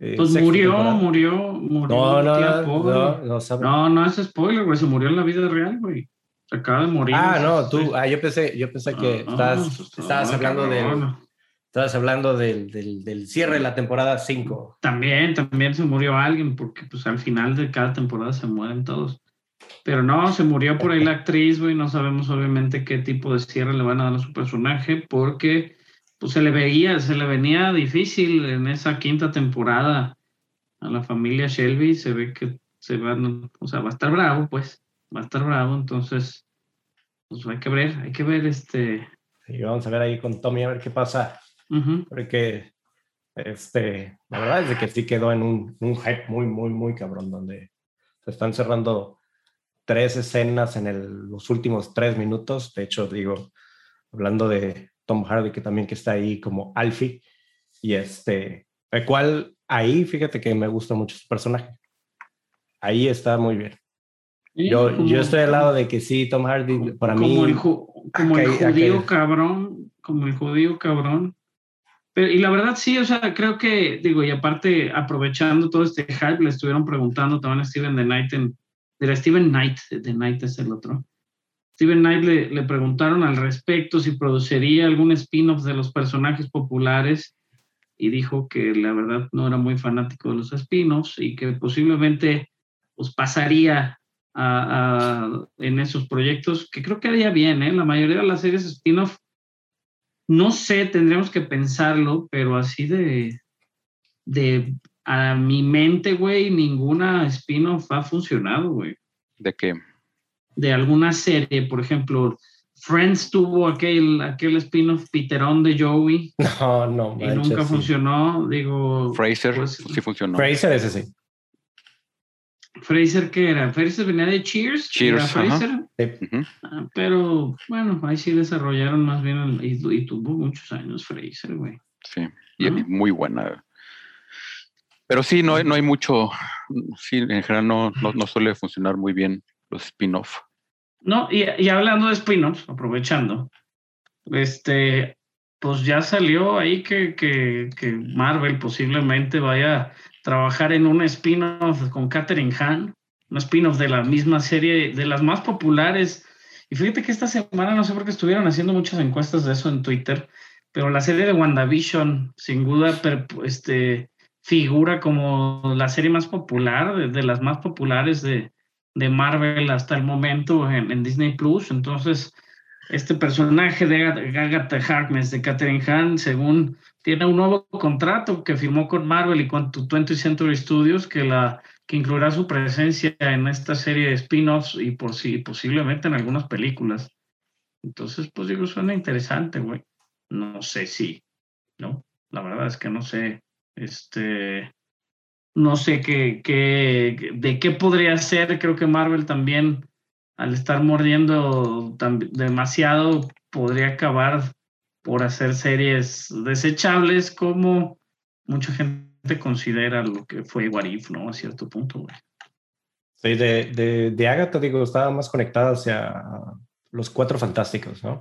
Eh, Pues murió, temporada. murió, murió. No, no, no, no, no. No, no es spoiler, güey. Se murió en la vida real, güey. Acaba de morir. Ah, no, tú, ah, yo pensé, yo pensé que Ah, estás, eso está- estabas ah, hablando del, estabas hablando del, del, del cierre de la temporada 5. También, también se murió alguien, porque pues al final de cada temporada se mueren todos. Pero no, se murió por ahí la actriz, güey. No sabemos obviamente qué tipo de cierre le van a dar a su personaje, porque pues se le veía, se le venía difícil en esa quinta temporada a la familia Shelby. Se ve que se van, o sea, va a estar bravo, pues, va a estar bravo. Entonces, pues hay que ver, hay que ver este. Y vamos a ver ahí con Tommy a ver qué pasa, ujú. porque este, la verdad es de que sí quedó en un, un hype muy, muy, muy cabrón, donde se están cerrando tres escenas en el- los últimos tres minutos. De hecho, digo, hablando de Tom Hardy, que también que está ahí como Alfie, y este, el cual ahí, fíjate que me gusta mucho su personaje. Ahí está muy bien. Sí, Yo, como- yo estoy al lado de que sí, Tom Hardy, para mí, como el, ju- como el acá judío acá cabrón, como el judío cabrón. Pero, y la verdad sí, o sea, creo que, digo, y aparte, aprovechando todo este hype, le estuvieron preguntando también a Steven The Knight, en, era Steven Knight, The Knight es el otro. Steven Knight le, le preguntaron al respecto si produciría algún spin-off de los personajes populares y dijo que la verdad no era muy fanático de los spin-offs y que posiblemente pues pasaría a- en esos proyectos, que creo que haría bien, ¿eh? La mayoría de las series spin-off, no sé, tendríamos que pensarlo, pero así de, de a mi mente, güey, ninguna spin-off ha funcionado, güey. ¿De qué? De alguna serie, por ejemplo, Friends tuvo aquel, aquel spin-off Piterón de Joey no, no, y manches, nunca sí. funcionó, digo... Fraser, pues, sí funcionó. Fraser ese sí. Fraser, ¿qué era? Fraser venía de Cheers. Cheers, ¿Era ajá. Fraser? Sí. Ah, pero bueno, ahí sí desarrollaron más bien el- y, y tuvo muchos años Fraser, güey. Sí, y muy buena. Pero sí, no hay, no hay mucho, sí, en general no, no, no suele funcionar muy bien los spin-off. No, y, y hablando de spin-offs, aprovechando, este, pues ya salió ahí que, que, que Marvel posiblemente vaya a trabajar en un spin-off con Katherine Hahn, un spin-off de la misma serie, de las más populares. Y fíjate que esta semana, no sé por qué estuvieron haciendo muchas encuestas de eso en Twitter, pero la serie de WandaVision, sin duda, per- este, figura como la serie más popular, de, de las más populares de, de Marvel hasta el momento en, en Disney Plus. Entonces, este personaje de Agatha Harkness, de Catherine Hahn, según tiene un nuevo contrato que firmó con Marvel y con 20th Century Studios que la que incluirá su presencia en esta serie de spin-offs y por si posiblemente en algunas películas. Entonces, pues digo, suena interesante, güey. No sé si, ¿no? La verdad es que no sé, este, no sé qué, qué, de qué podría ser. Creo que Marvel también, al estar mordiendo demasiado, podría acabar por hacer series desechables como mucha gente considera lo que fue What If, ¿no? A cierto punto, güey. Sí, de, de, de Agatha, digo, estaba más conectada hacia los cuatro fantásticos, ¿no?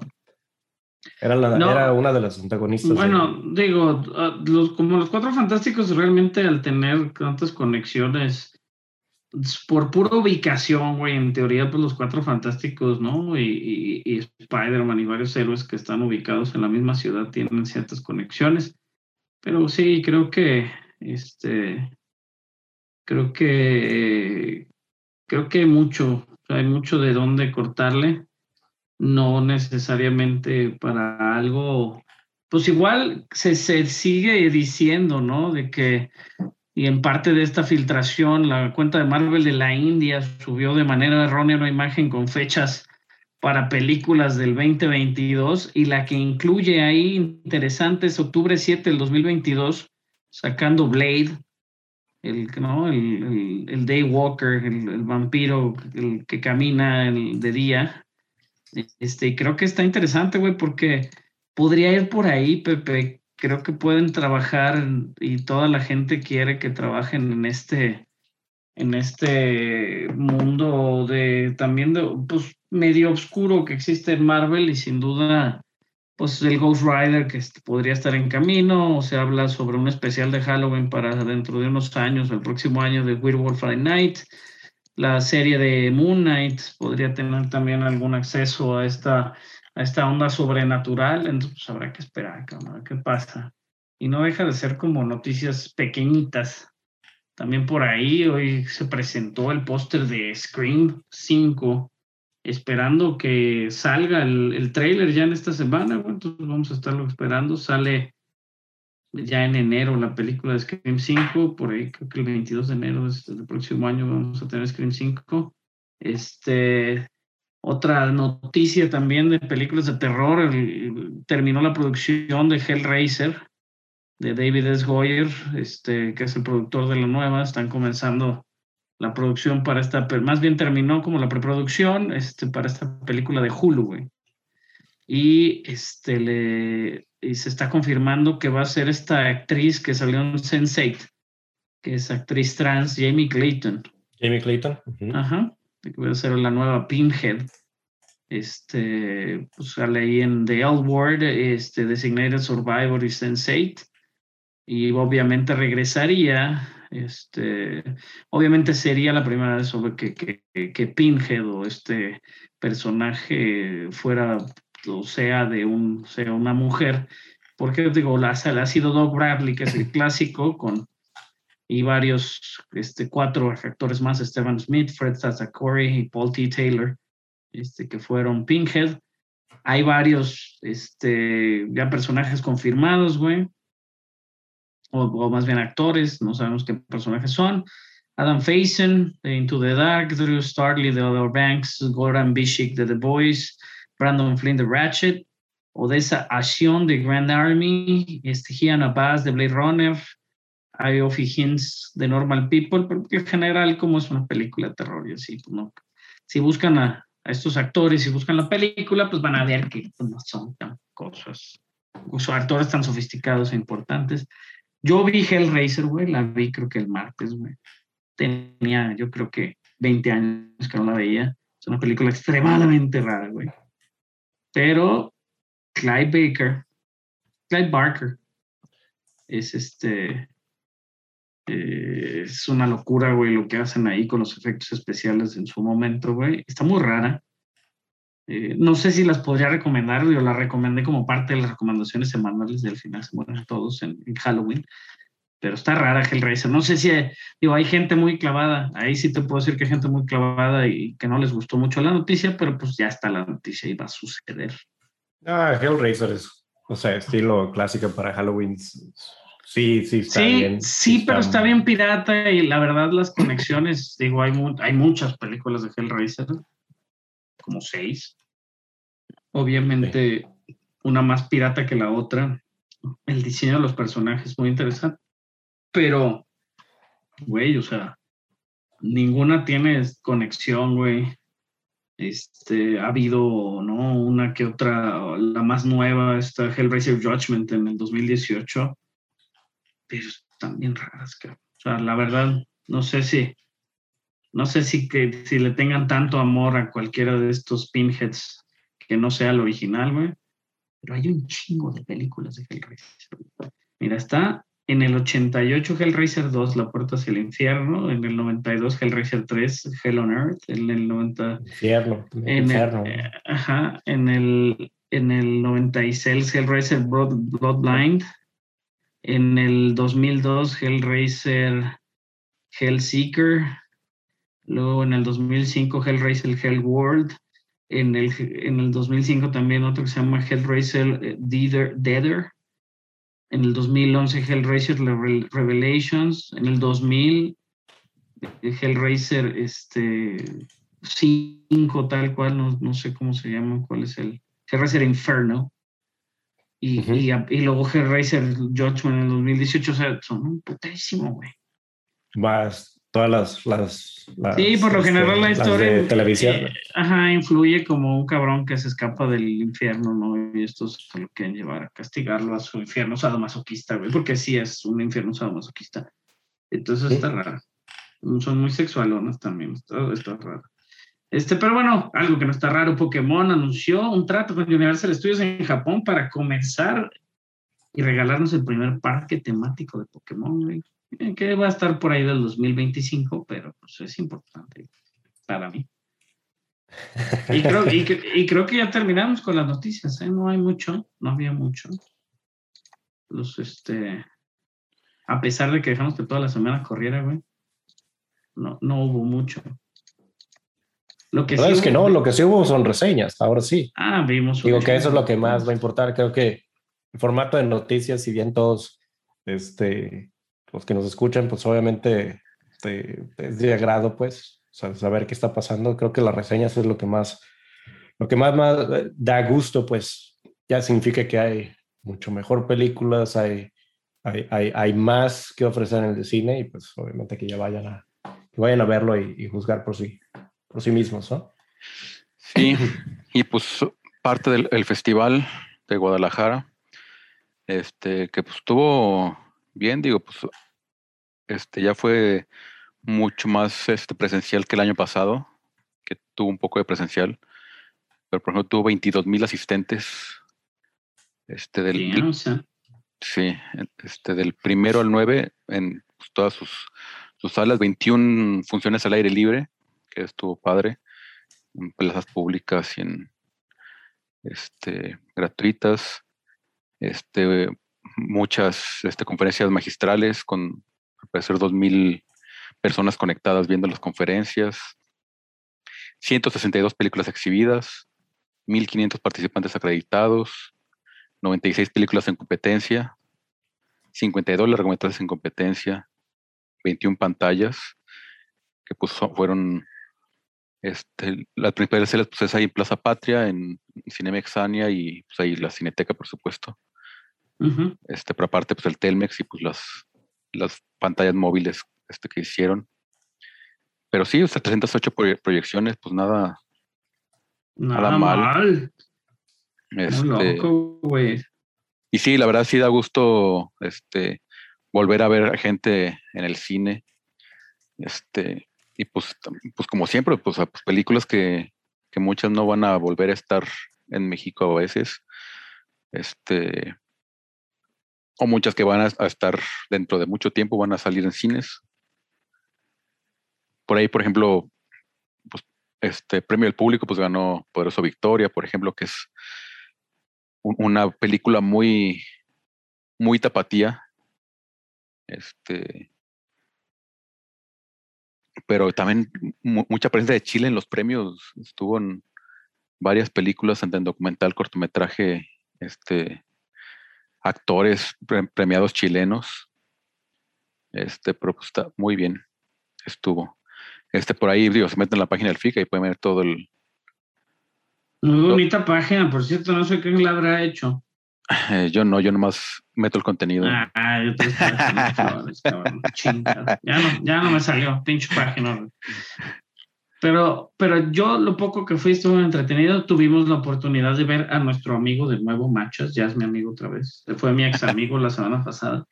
Era, la, No. era una de las antagonistas. Bueno, digo, los, como los cuatro fantásticos realmente al tener tantas conexiones s- por pura ubicación, güey, en teoría, pues los cuatro fantásticos, ¿no? Y, y, y Spider-Man y varios héroes que están ubicados en la misma ciudad tienen ciertas conexiones. Pero sí, creo que, este, creo que, creo que hay mucho, hay mucho de dónde cortarle no necesariamente para algo, pues igual se, se sigue diciendo, ¿no? De que, y en parte de esta filtración, la cuenta de Marvel de la India subió de manera errónea una imagen con fechas para películas del 2022 y la que incluye ahí interesante es octubre 7 del 2022, sacando Blade, el, ¿no? el, el, el Daywalker, el, el vampiro el que camina el- de día. Este, y creo que está interesante, güey, porque podría ir por ahí, Pepe. Creo que pueden trabajar y toda la gente quiere que trabajen en este, en este mundo de también de, pues, medio oscuro que existe en Marvel y sin duda, pues el Ghost Rider que podría estar en camino, se habla sobre un especial de Halloween para dentro de unos años, el próximo año de Werewolf by Night la serie de Moon Knight podría tener también algún acceso a esta, a esta onda sobrenatural, entonces pues, habrá que esperar, cabrón, a ver qué pasa. Y no deja de ser como noticias pequeñitas. También por ahí hoy se presentó el póster de Scream 5, esperando que salga el, el trailer ya en esta semana, entonces vamos a estarlo esperando. Sale ya en enero la película de Scream 5, por ahí creo que el 22 de enero del próximo año vamos a tener Scream 5. Este, otra noticia también de películas de terror, el- terminó la producción de Hellraiser de David S. Goyer, este, que es el productor de la nueva, están comenzando la producción para esta, más bien terminó como la preproducción este, para esta película de Hulu, güey. Y, este, le, y se está confirmando que va a ser esta actriz que salió en Sense8, que es actriz trans, Jamie Clayton. Jamie Clayton. ujú. Ajá, que va a ser la nueva Pinhead. Este, pues sale ahí en The L Word, este, Designated Survivor y Sense8. Y obviamente regresaría, este, obviamente sería la primera vez sobre que, que- que Pinhead o este personaje fuera, o sea, de un, sea una mujer. Porque digo, la, ha sido Doug Bradley, que es el clásico, con y varios, este, cuatro actores más, Stephen Smith, Fred Sassacori y Paul T. Taylor, este, que fueron Pinhead. Hay varios, este, ya personajes confirmados, güey, o, o más bien actores, no sabemos qué personajes son. Adam Faison, de Into the Dark, Drew Starley, de Other Banks, Goran Bishik, de The Boys, Brandon Flynn, de Ratchet, Odessa Ashion, de Grand Army, este, Gian Abbas, de Blade Runner, Ophie Hints de Normal People, pero en general, como es una película de terror y así, pues no. Si buscan a, a estos actores y buscan la película, pues van a ver que pues, no son tan cosas, son actores tan sofisticados e importantes. Yo vi Hellraiser, güey, la vi creo que el martes, güey. Tenía, yo creo que 20 años que no la veía. Es una película extremadamente rara, güey. Pero Clyde Baker, Clyde Barker, es este, eh, es una locura, güey, lo que hacen ahí con los efectos especiales en su momento, güey. Está muy rara. Eh, no sé si las podría recomendar, yo la recomendé como parte de las recomendaciones semanales del final se mueren todos en, en Halloween. Pero está rara Hellraiser. No sé si, digo, hay gente muy clavada. Ahí sí te puedo decir que hay gente muy clavada y que no les gustó mucho la noticia, pero pues ya está la noticia y va a suceder. Ah, Hellraiser es, o sea, estilo clásico para Halloween. Sí, sí, está sí, bien. Sí, pero está bien pirata y la verdad las conexiones, digo, hay, mu hay muchas películas de Hellraiser, como seis. Obviamente sí. una más pirata que la otra. El diseño de los personajes muy interesante. Pero, güey, o sea, ninguna tiene conexión, güey. Este, ha habido, ¿no? Una que otra, la más nueva, está Hellraiser Judgment en el 2018 pero están bien raras, que, o sea, la verdad, no sé si, no sé si que si le tengan tanto amor a cualquiera de estos pinheads que no sea el original, güey. Pero hay un chingo de películas de Hellraiser. Mira, está en el 88 Hellraiser 2, La Puerta hacia el Infierno, en el 92 Hellraiser 3, Hell on Earth, en el 90... Infierno. En infierno. El, eh, ajá, en el, en el 96 Hellraiser Blood, Bloodblind, en el 2002 Hellraiser Hellseeker, luego en el 2005 Hellraiser Hell World, en el, en el 2005 también otro que se llama Hellraiser Deader, Deader, en el 2011 Hellraiser Revelations, en el 2000 Hellraiser este, 5 tal cual, no, no sé cómo se llama, cuál es el Hellraiser Inferno, y, uh -huh. y, y, luego Hellraiser Judgment en el 2018, o sea, son un putísimo, güey. Más todas las, las, las, Sí, por lo general este, la historia. de televisión. Eh, ajá, influye como un cabrón que se escapa del infierno, ¿no? Y estos lo quieren llevar a castigarlo a su infierno sadomasoquista, güey, porque sí es un infierno sadomasoquista. Entonces ¿Sí? está raro. Son muy sexualonas también, está, está raro. Este, pero bueno, algo que no está raro, Pokémon anunció un trato con Universal Studios en Japón para comenzar y regalarnos el primer parque temático de Pokémon, güey, que va a estar por ahí del 2025, pero pues es importante para mí. Y creo, y, y creo que ya terminamos con las noticias, ¿eh? No hay mucho, no había mucho. Los, este, a pesar de que dejamos que toda la semana corriera, güey, no, no hubo mucho. Lo que sí es que no, lo que sí hubo son reseñas, ahora sí. Ah, vimos. Digo que eso es lo que más va a importar. Creo que el formato de noticias, si bien todos este, los que nos escuchan, pues obviamente este, es de agrado, pues, saber qué está pasando. Creo que las reseñas es lo que más, lo que más, más da gusto, pues ya significa que hay mucho mejor películas, hay, hay, hay, hay más que ofrecer en el cine y pues obviamente que ya vayan a, vayan a verlo y, juzgar por sí, por sí mismos, ¿no? Sí, y pues parte del el festival de Guadalajara, este, que pues estuvo bien, digo, pues este ya fue mucho más este, presencial que el año pasado, que tuvo un poco de presencial, pero por ejemplo tuvo 22 mil asistentes, este del, o sea, Sí, este, del primero al 9 en pues, todas sus, sus salas, 21 funciones al aire libre, que estuvo padre, en plazas públicas y en este, gratuitas, este, muchas este, conferencias magistrales con al parecer 2.000 personas conectadas viendo las conferencias, 162 películas exhibidas, 1.500 participantes acreditados, 96 películas en competencia, 52 largometrajes en competencia, 21 pantallas, que pues fueron, este, las principales salas pues es ahí en Plaza Patria, en Cinemex Ania y pues ahí la Cineteca, por supuesto. Este, pero aparte pues el Telmex y pues las, las pantallas móviles este, que hicieron. Pero sí, o sea, 308 proye- proyecciones, pues nada, Nada Nada mal. mal. Este, loco, güey. Y sí, la verdad sí da gusto este, volver a ver a gente en el cine. Este, y pues, pues como siempre, pues, pues, películas que, que muchas no van a volver a estar en México a veces. Este, o muchas que van a, estar dentro de mucho tiempo, van a salir en cines. Por ahí, por ejemplo, pues, este premio del público, pues ganó Poderoso Victoria, por ejemplo, que es un- una película muy, muy tapatía. Este. Pero también mu- mucha presencia de Chile en los premios. Estuvo en varias películas, en documental, cortometraje, este, actores pre- premiados chilenos. Este, pero pues está muy bien. Estuvo. Este, por ahí, digo, se meten en la página del FICA y pueden ver todo el, Muy bonita página, por cierto, no sé quién la habrá hecho. eh, yo no, yo nomás meto el contenido. Ah, yo te flores, cabrón. Ya no, ya no me salió, pinche página. Pero, pero yo lo poco que fui estuvo entretenido. Tuvimos la oportunidad de ver a nuestro amigo de nuevo, Machas, ya es mi amigo otra vez. Fue mi ex amigo la semana pasada.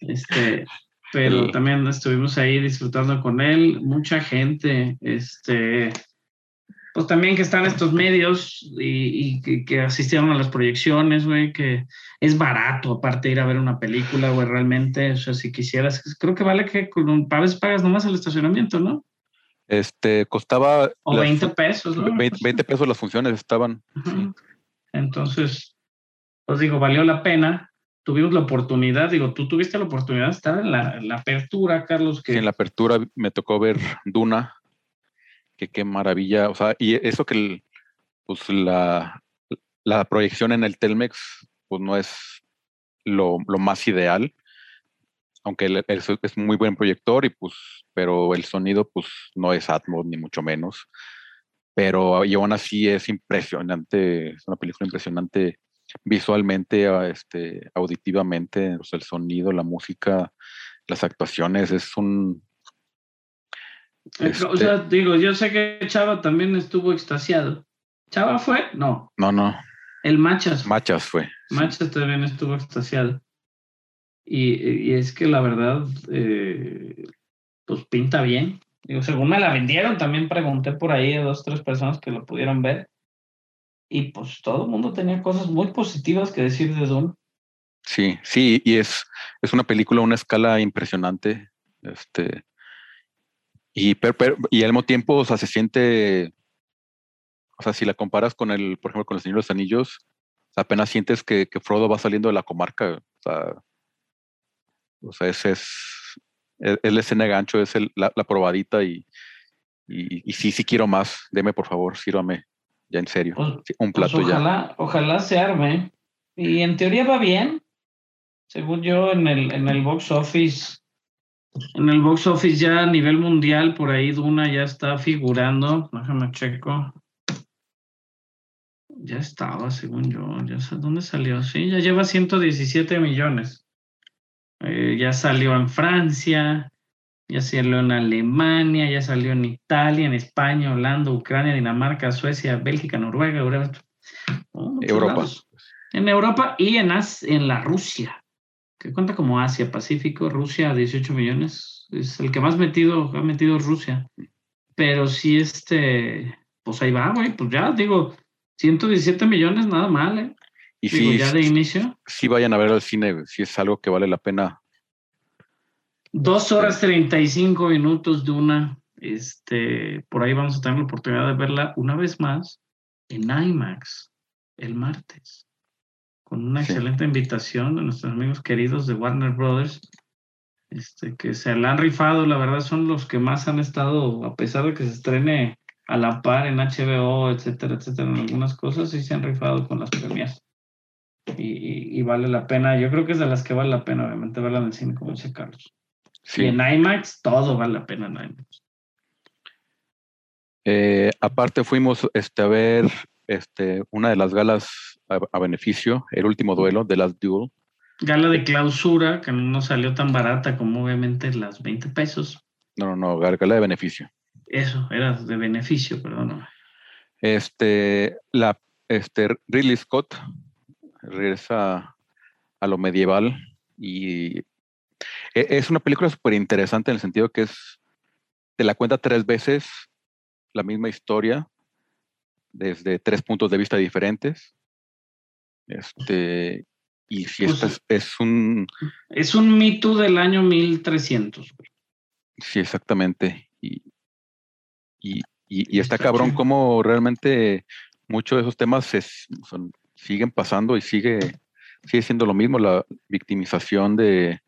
Este, pero también estuvimos ahí disfrutando con él. Mucha gente, este, pues también que están estos medios y, y que, que asistieron a las proyecciones, güey, que es barato aparte ir a ver una película, güey, realmente, o sea, si quisieras, creo que vale que con un, pagas nomás el estacionamiento, ¿no? Este, costaba O las 20 pesos, ¿no? 20, 20 pesos las funciones estaban. Entonces, pues digo, valió la pena. Tuvimos la oportunidad, digo, tú tuviste la oportunidad de estar en la, en la apertura, Carlos, que Sí, en la apertura me tocó ver Duna, que qué maravilla, o sea, y eso que el- pues la, la proyección en el Telmex pues no es lo, lo más ideal, aunque el- el- es muy buen proyector y pues, pero el sonido pues no es Atmos ni mucho menos, pero y aún así es impresionante, es una película impresionante visualmente, a- este, auditivamente, o sea, el sonido, la música, las actuaciones, es un Eh, O Este- sea, digo, yo sé que Chava también estuvo extasiado. ¿Chava fue? No, No, no, el Machas. Machas fue. Machas también estuvo extasiado. Y, y es que la verdad, eh, pues pinta bien. Digo, según me la vendieron, también pregunté por ahí a dos, tres personas que lo pudieron ver. Y pues todo el mundo tenía cosas muy positivas que decir de Dune. Sí, sí, y es, es una película a una escala impresionante. Este, y, per- per- y al mismo tiempo, o sea, se siente, o sea, si la comparas con el, por ejemplo, con el Señor de los Anillos, apenas sientes que, que Frodo va saliendo de la comarca. O sea, o sea ese es, es, es la escena gancho, es el- la, la probadita y, y, y sí, sí quiero más. Deme, por favor, sírvame, ya en serio. Pues, un pues plato ya. ojalá, ojalá se arme. Y en teoría va bien. Según yo, en el, en el box office, en el box office ya a nivel mundial, por ahí Duna ya está figurando. Déjame checo. Ya estaba, según yo. Ya sé dónde salió. Sí, ya lleva 117 millones. Eh, ya salió en Francia, Ya salió en Alemania, ya salió en Italia, en España, Holanda, Ucrania, Dinamarca, Suecia, Bélgica, Noruega, Europa. Oh, Europa. En Europa y en, As- en la Rusia, que cuenta como Asia, Pacífico, Rusia, 18 millones. Es el que más metido, ha metido Rusia. Pero sí, este, pues ahí va, güey, pues ya digo, 117 millones, nada mal, ¿eh? Y Digo, sí, ya de inicio. sí vayan a ver al cine, si es algo que vale la pena. Dos horas 35 minutos de una. Este, por ahí vamos a tener la oportunidad de verla una vez más en IMAX el martes. Con una Sí. excelente invitación de nuestros amigos queridos de Warner Brothers. Este, que se la han rifado, la verdad son los que más han estado, a pesar de que se estrene a la par en HBO, etcétera, etcétera, en algunas cosas, sí se han rifado con las premias. Y, vale la pena, yo creo que es de las que vale la pena, obviamente, verla en el cine, como dice Carlos. Sí. Y en IMAX, todo vale la pena en IMAX. Eh, aparte fuimos este, a ver este, una de las galas a, a beneficio, el último duelo de Last Duel. Gala de clausura, que no salió tan barata como obviamente las 20 pesos. No, no, no, gala de beneficio. Eso, era de beneficio, perdón. Este, la, este, Ridley Scott regresa a lo medieval y e- es una película súper interesante en el sentido que es, te la cuenta tres veces la misma historia desde tres puntos de vista diferentes. Este, y si Pues- es, es un, Es un Me Too del año 1300. güey. sí, exactamente. Y, y, y- y está cabrón cómo realmente muchos de esos temas se, s- son- siguen pasando y sigue, sigue siendo lo mismo, la victimización de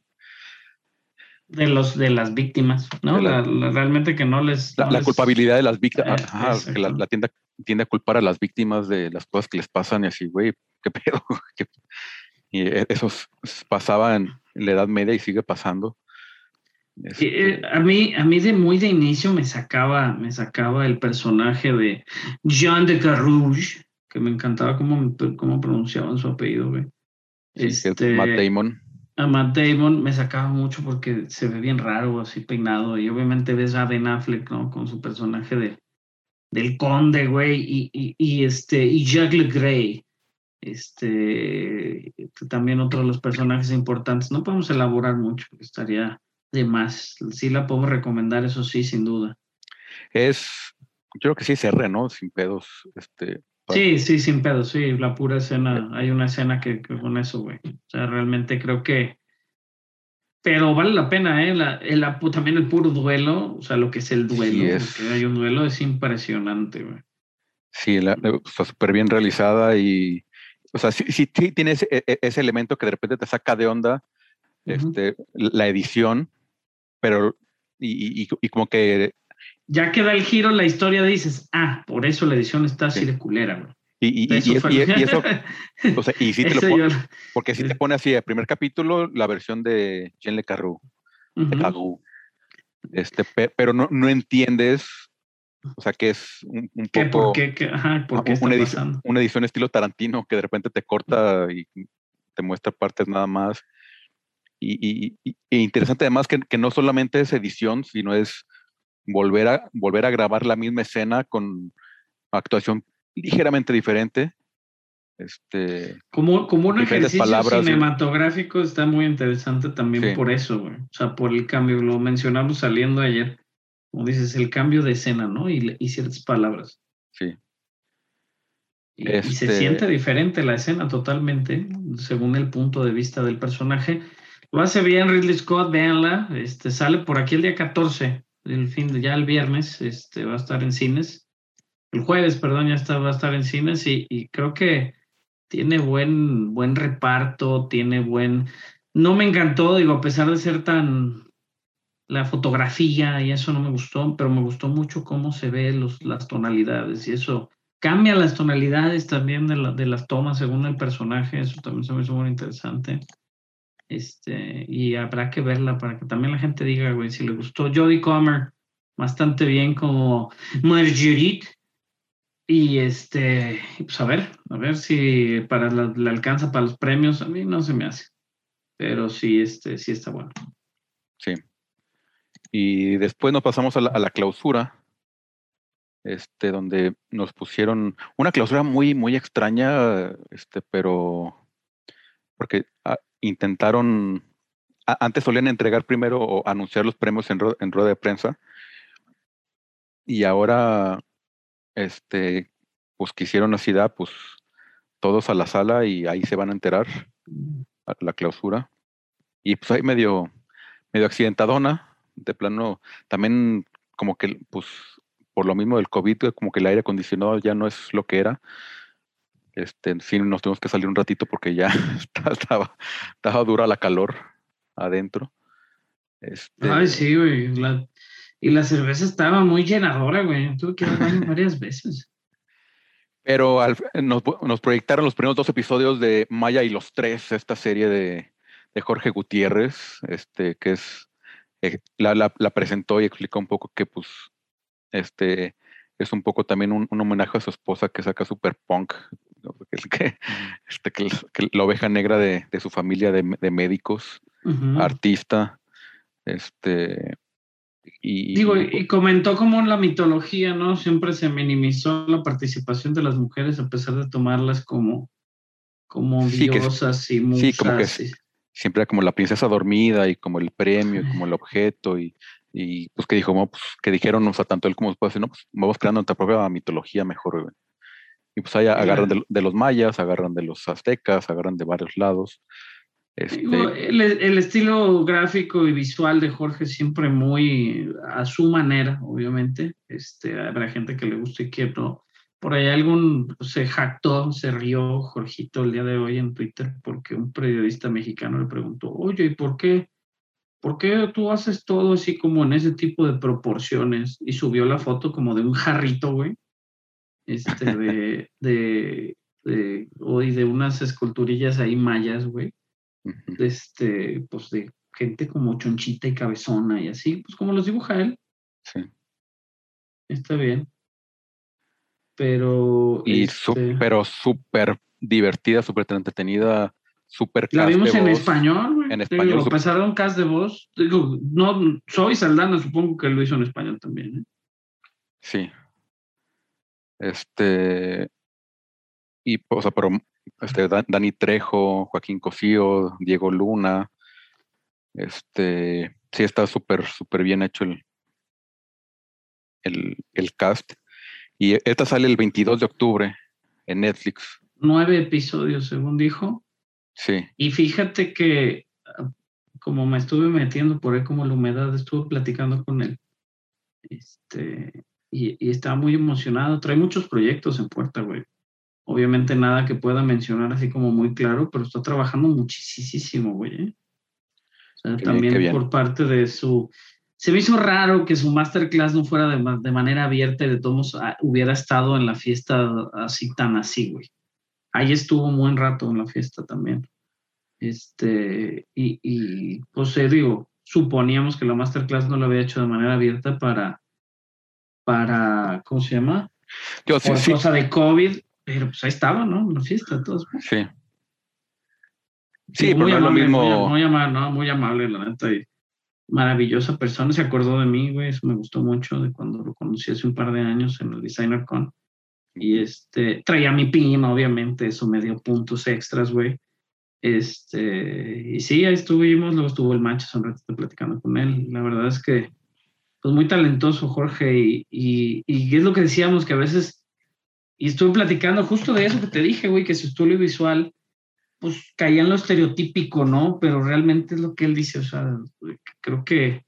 De, los, de las víctimas, ¿no? La- La- realmente que no les... la, no la les- culpabilidad de las víctimas, Eh, que la, tienda, tiende a culpar a las víctimas de las cosas que les pasan y así, güey, qué pedo. ¿Qué- Y e- eso pasaba en, la Edad Media y sigue pasando. Eh, Este, eh, a mí, a mí de muy de inicio me sacaba, me sacaba el personaje de Jean de Carrouge, que me encantaba cómo, cómo pronunciaban su apellido, güey. sí, Este, Matt Damon. a Matt Damon me sacaba mucho porque se ve bien raro, así peinado, y obviamente ves a Ben Affleck, ¿no? Con su personaje de, del conde, güey, y, y, y este, y Jack Grey, este, también otro de los personajes importantes. No podemos elaborar mucho, estaría de más. Sí la puedo recomendar, eso sí, sin duda. Es, yo creo que sí R, ¿no? Sin pedos. Este, Sí, sí, sin pedo, sí, la pura escena, hay una escena que, que con eso, güey. O sea, realmente creo que... Pero vale la pena, ¿eh? La, el- la también el puro duelo, o sea, lo que es el duelo, Sí, es. porque hay un duelo, es impresionante, güey. Sí, la- está súper bien realizada y, o sea, sí, sí, sí tiene ese, e- e- ese elemento que de repente te saca de onda este, la edición, pero, y, y- y como que, Ya que da el giro la historia, dices, ah, por eso la edición está así Sí. de culera, güey. y, Eso y- fue- y- y eso, o sea, y sí te lo pone, porque sí te pone así, el primer capítulo, la versión de Jean Le de. Cagou, este, pe- pero no, no entiendes, o sea, que es un, un ¿Qué, poco... ¿Por qué? qué- ajá, ¿por qué una, edición, una edición estilo Tarantino que de repente te corta y te muestra partes nada más. Y, interesante además que, que no solamente es edición, sino es volver a, volver a grabar la misma escena con actuación ligeramente diferente. Este, Como, como un ejercicio palabras, cinematográfico está muy interesante también Sí. por eso, güey. O sea, por el cambio, lo mencionamos saliendo ayer, como dices, el cambio de escena, ¿no? Y, ciertas palabras. sí, Y, y se Este- siente diferente la escena totalmente, según el punto de vista del personaje. Lo hace bien Ridley Scott, véanla. Este, sale por aquí el día 14, el fin de ya el viernes, este, va a estar en cines. El jueves, perdón, ya está, va a estar en cines y, y creo que tiene buen, buen reparto, tiene buen... No me encantó, digo, a pesar de ser tan... La fotografía y eso no me gustó, pero me gustó mucho cómo se ve los, las tonalidades y eso cambia las tonalidades también de, la- de las tomas según el personaje, eso también se me hizo muy interesante. Este, y habrá que verla para que también la gente diga, güey, si le gustó Jodie Comer bastante bien como Marguerite. Y este, pues a ver, a ver si para la, la alcanza para los premios, a mí no se me hace. Pero sí, este, sí está bueno. sí. y después nos pasamos a la, a la clausura, este, donde nos pusieron una clausura muy, muy extraña, este, pero porque ah, intentaron, antes solían entregar primero o anunciar los premios en, ru- en rueda de prensa, y ahora, este, pues quisieron así, da, pues todos a la sala y ahí se van a enterar la clausura. Y pues ahí medio, medio accidentadona, de plano, también como que, pues, por lo mismo del COVID, como que el aire acondicionado ya no es lo que era. Este, sí, nos tuvimos que salir un ratito porque ya estaba, dura la calor adentro. Este, Ay, sí, güey. la- y la cerveza estaba muy llenadora, güey. Tuve que ir al baño varias veces. Pero al- nos, nos proyectaron los primeros dos episodios de Maya y los Tres, esta serie de, de Jorge Gutiérrez, este, que es, eh, la, la- la presentó y explicó un poco que pues, este, es un poco también un, un homenaje a su esposa que saca super punk. Que, este, que, la oveja negra de, de su familia de, de médicos, artista, este, y, Digo, y comentó como en la mitología, ¿no? Siempre se minimizó la participación de las mujeres a pesar de tomarlas como, como Sí, que- diosas y musas. sí, como que y- siempre era como la princesa dormida y como el premio y como el objeto y, y pues que dijo, no, pues que dijeron, o sea, tanto él como esposa, no, pues vamos creando nuestra propia mitología mejor, güey. Y pues ahí agarran de, de los mayas, agarran de los aztecas, agarran de varios lados. Este, el, el estilo gráfico y visual de Jorge siempre muy a su manera, obviamente. Este, habrá gente que le guste y que no. Por ahí algún se jactó, se rió Jorgito el día de hoy en Twitter porque un periodista mexicano le preguntó, oye, ¿y por qué? ¿Por qué tú haces todo así como en ese tipo de proporciones? Y subió la foto como de un jarrito, güey. Este, de, de, de, hoy de unas esculturillas ahí mayas, güey este, pues de gente como chonchita y cabezona y así, pues como los dibuja él, Sí. está bien. Pero Y este, su- pero súper divertida, súper entretenida, súper la vimos de en voz. español, güey. en español, digo, a sup- pesar de un cast de voz, digo, no soy Saldana, supongo que lo hizo en español también. ¿eh? Sí. Este. Y, o sea, pero este, Dan- Dani Trejo, Joaquín Cosío, Diego Luna. Este. Sí, está súper, súper bien hecho el, el, el cast. Y esta sale el 22 de octubre en Netflix. Nueve episodios, según dijo. Sí. Y fíjate que ah, como me estuve metiendo por ahí como la humedad, estuve platicando con él. Este, y, y estaba muy emocionado. Trae muchos proyectos en puerta, güey. Obviamente nada que pueda mencionar así como muy claro, pero está trabajando muchísimo, güey. ¿eh? O sea, también bien. por parte de su... Se me hizo raro que su masterclass no fuera de, de manera abierta y de todos ah, hubiera estado en la fiesta así tan así, güey. Ahí estuvo un buen rato en la fiesta también. Este, y, y pues eh, digo, suponíamos que la masterclass no lo había hecho de manera abierta para, para, ¿cómo se llama? Sí, Por sí, cosa de COVID, pero pues ahí estaba, ¿no? En la fiesta, todos. sí. Sí, Digo, pero no es lo amable, mismo. Muy, muy amable, no, muy amable, la neta. y maravillosa persona, se acordó de mí, güey, eso me gustó mucho de cuando lo conocí hace un par de años en el Designer Con. Y este, traía mi pin, obviamente, eso me dio puntos extras, güey. Este, y sí, ahí estuvimos, luego estuvo el Manchas un ratito platicando con él. La verdad es que, pues muy talentoso Jorge, y, y, y es lo que decíamos, que a veces, y estuve platicando justo de eso que te dije, güey, que su estudio visual, pues caía en lo estereotípico, ¿no? Pero realmente es lo que él dice, o sea, creo que,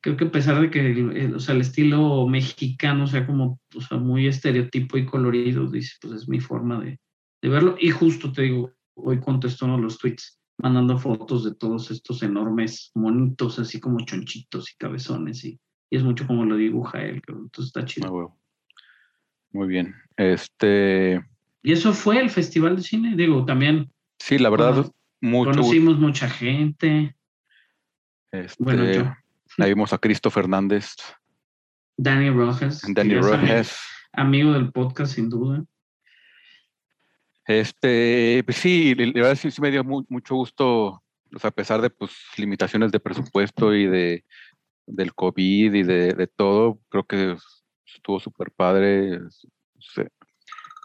creo que a pesar de que el, el- o sea, el estilo mexicano sea como, o sea, muy estereotipo y colorido, dice, pues es mi forma de, de verlo. Y justo te digo, hoy contestó uno de los tweets mandando fotos de todos estos enormes monitos, así como chonchitos y cabezones, y, y es mucho como lo dibuja él, entonces está Ah, chido. huevo. Muy bien. Este. Y eso fue el Festival de Cine, digo, también Sí, la verdad, Cono- mucho conocimos mucha gente, Este, bueno, yo, ahí vimos a Cristo Fernández, Danny Rojas, Danny Rojas. amigo del podcast sin duda. Este, pues sí, la verdad sí, sí me dio mu- mucho gusto, a pesar de pues limitaciones de presupuesto y de, del COVID y de, de todo, creo que estuvo súper padre. Es,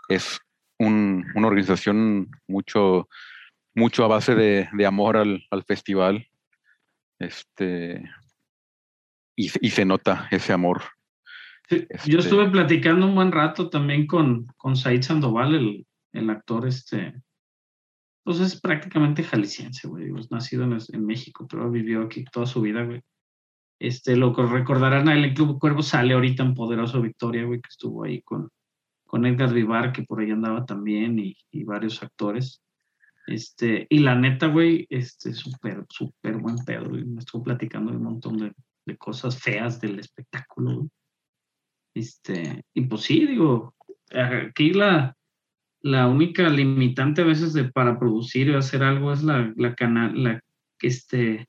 es un- una organización mucho, mucho a base de, de amor al, al festival. Este, y, se- y se nota ese amor. Sí, Este- Yo estuve platicando un buen rato también con, con Said Sandoval, el, el actor este. Pues es prácticamente jalisciense, güey. Nacido en, en México, pero vivió aquí toda su vida, güey. Este, lo recordarán el Club Cuervo sale ahorita en Poderoso Victoria, güey, que estuvo ahí con, con Edgar Vivar, que por ahí andaba también, y, y varios actores. Este, y la neta, güey, este, súper, súper buen pedo, güey. Me estuvo platicando un montón de, de cosas feas del espectáculo, güey. Este, y pues sí, digo, aquí la, la única limitante a veces de, para producir o hacer algo es la, la canal, la, este,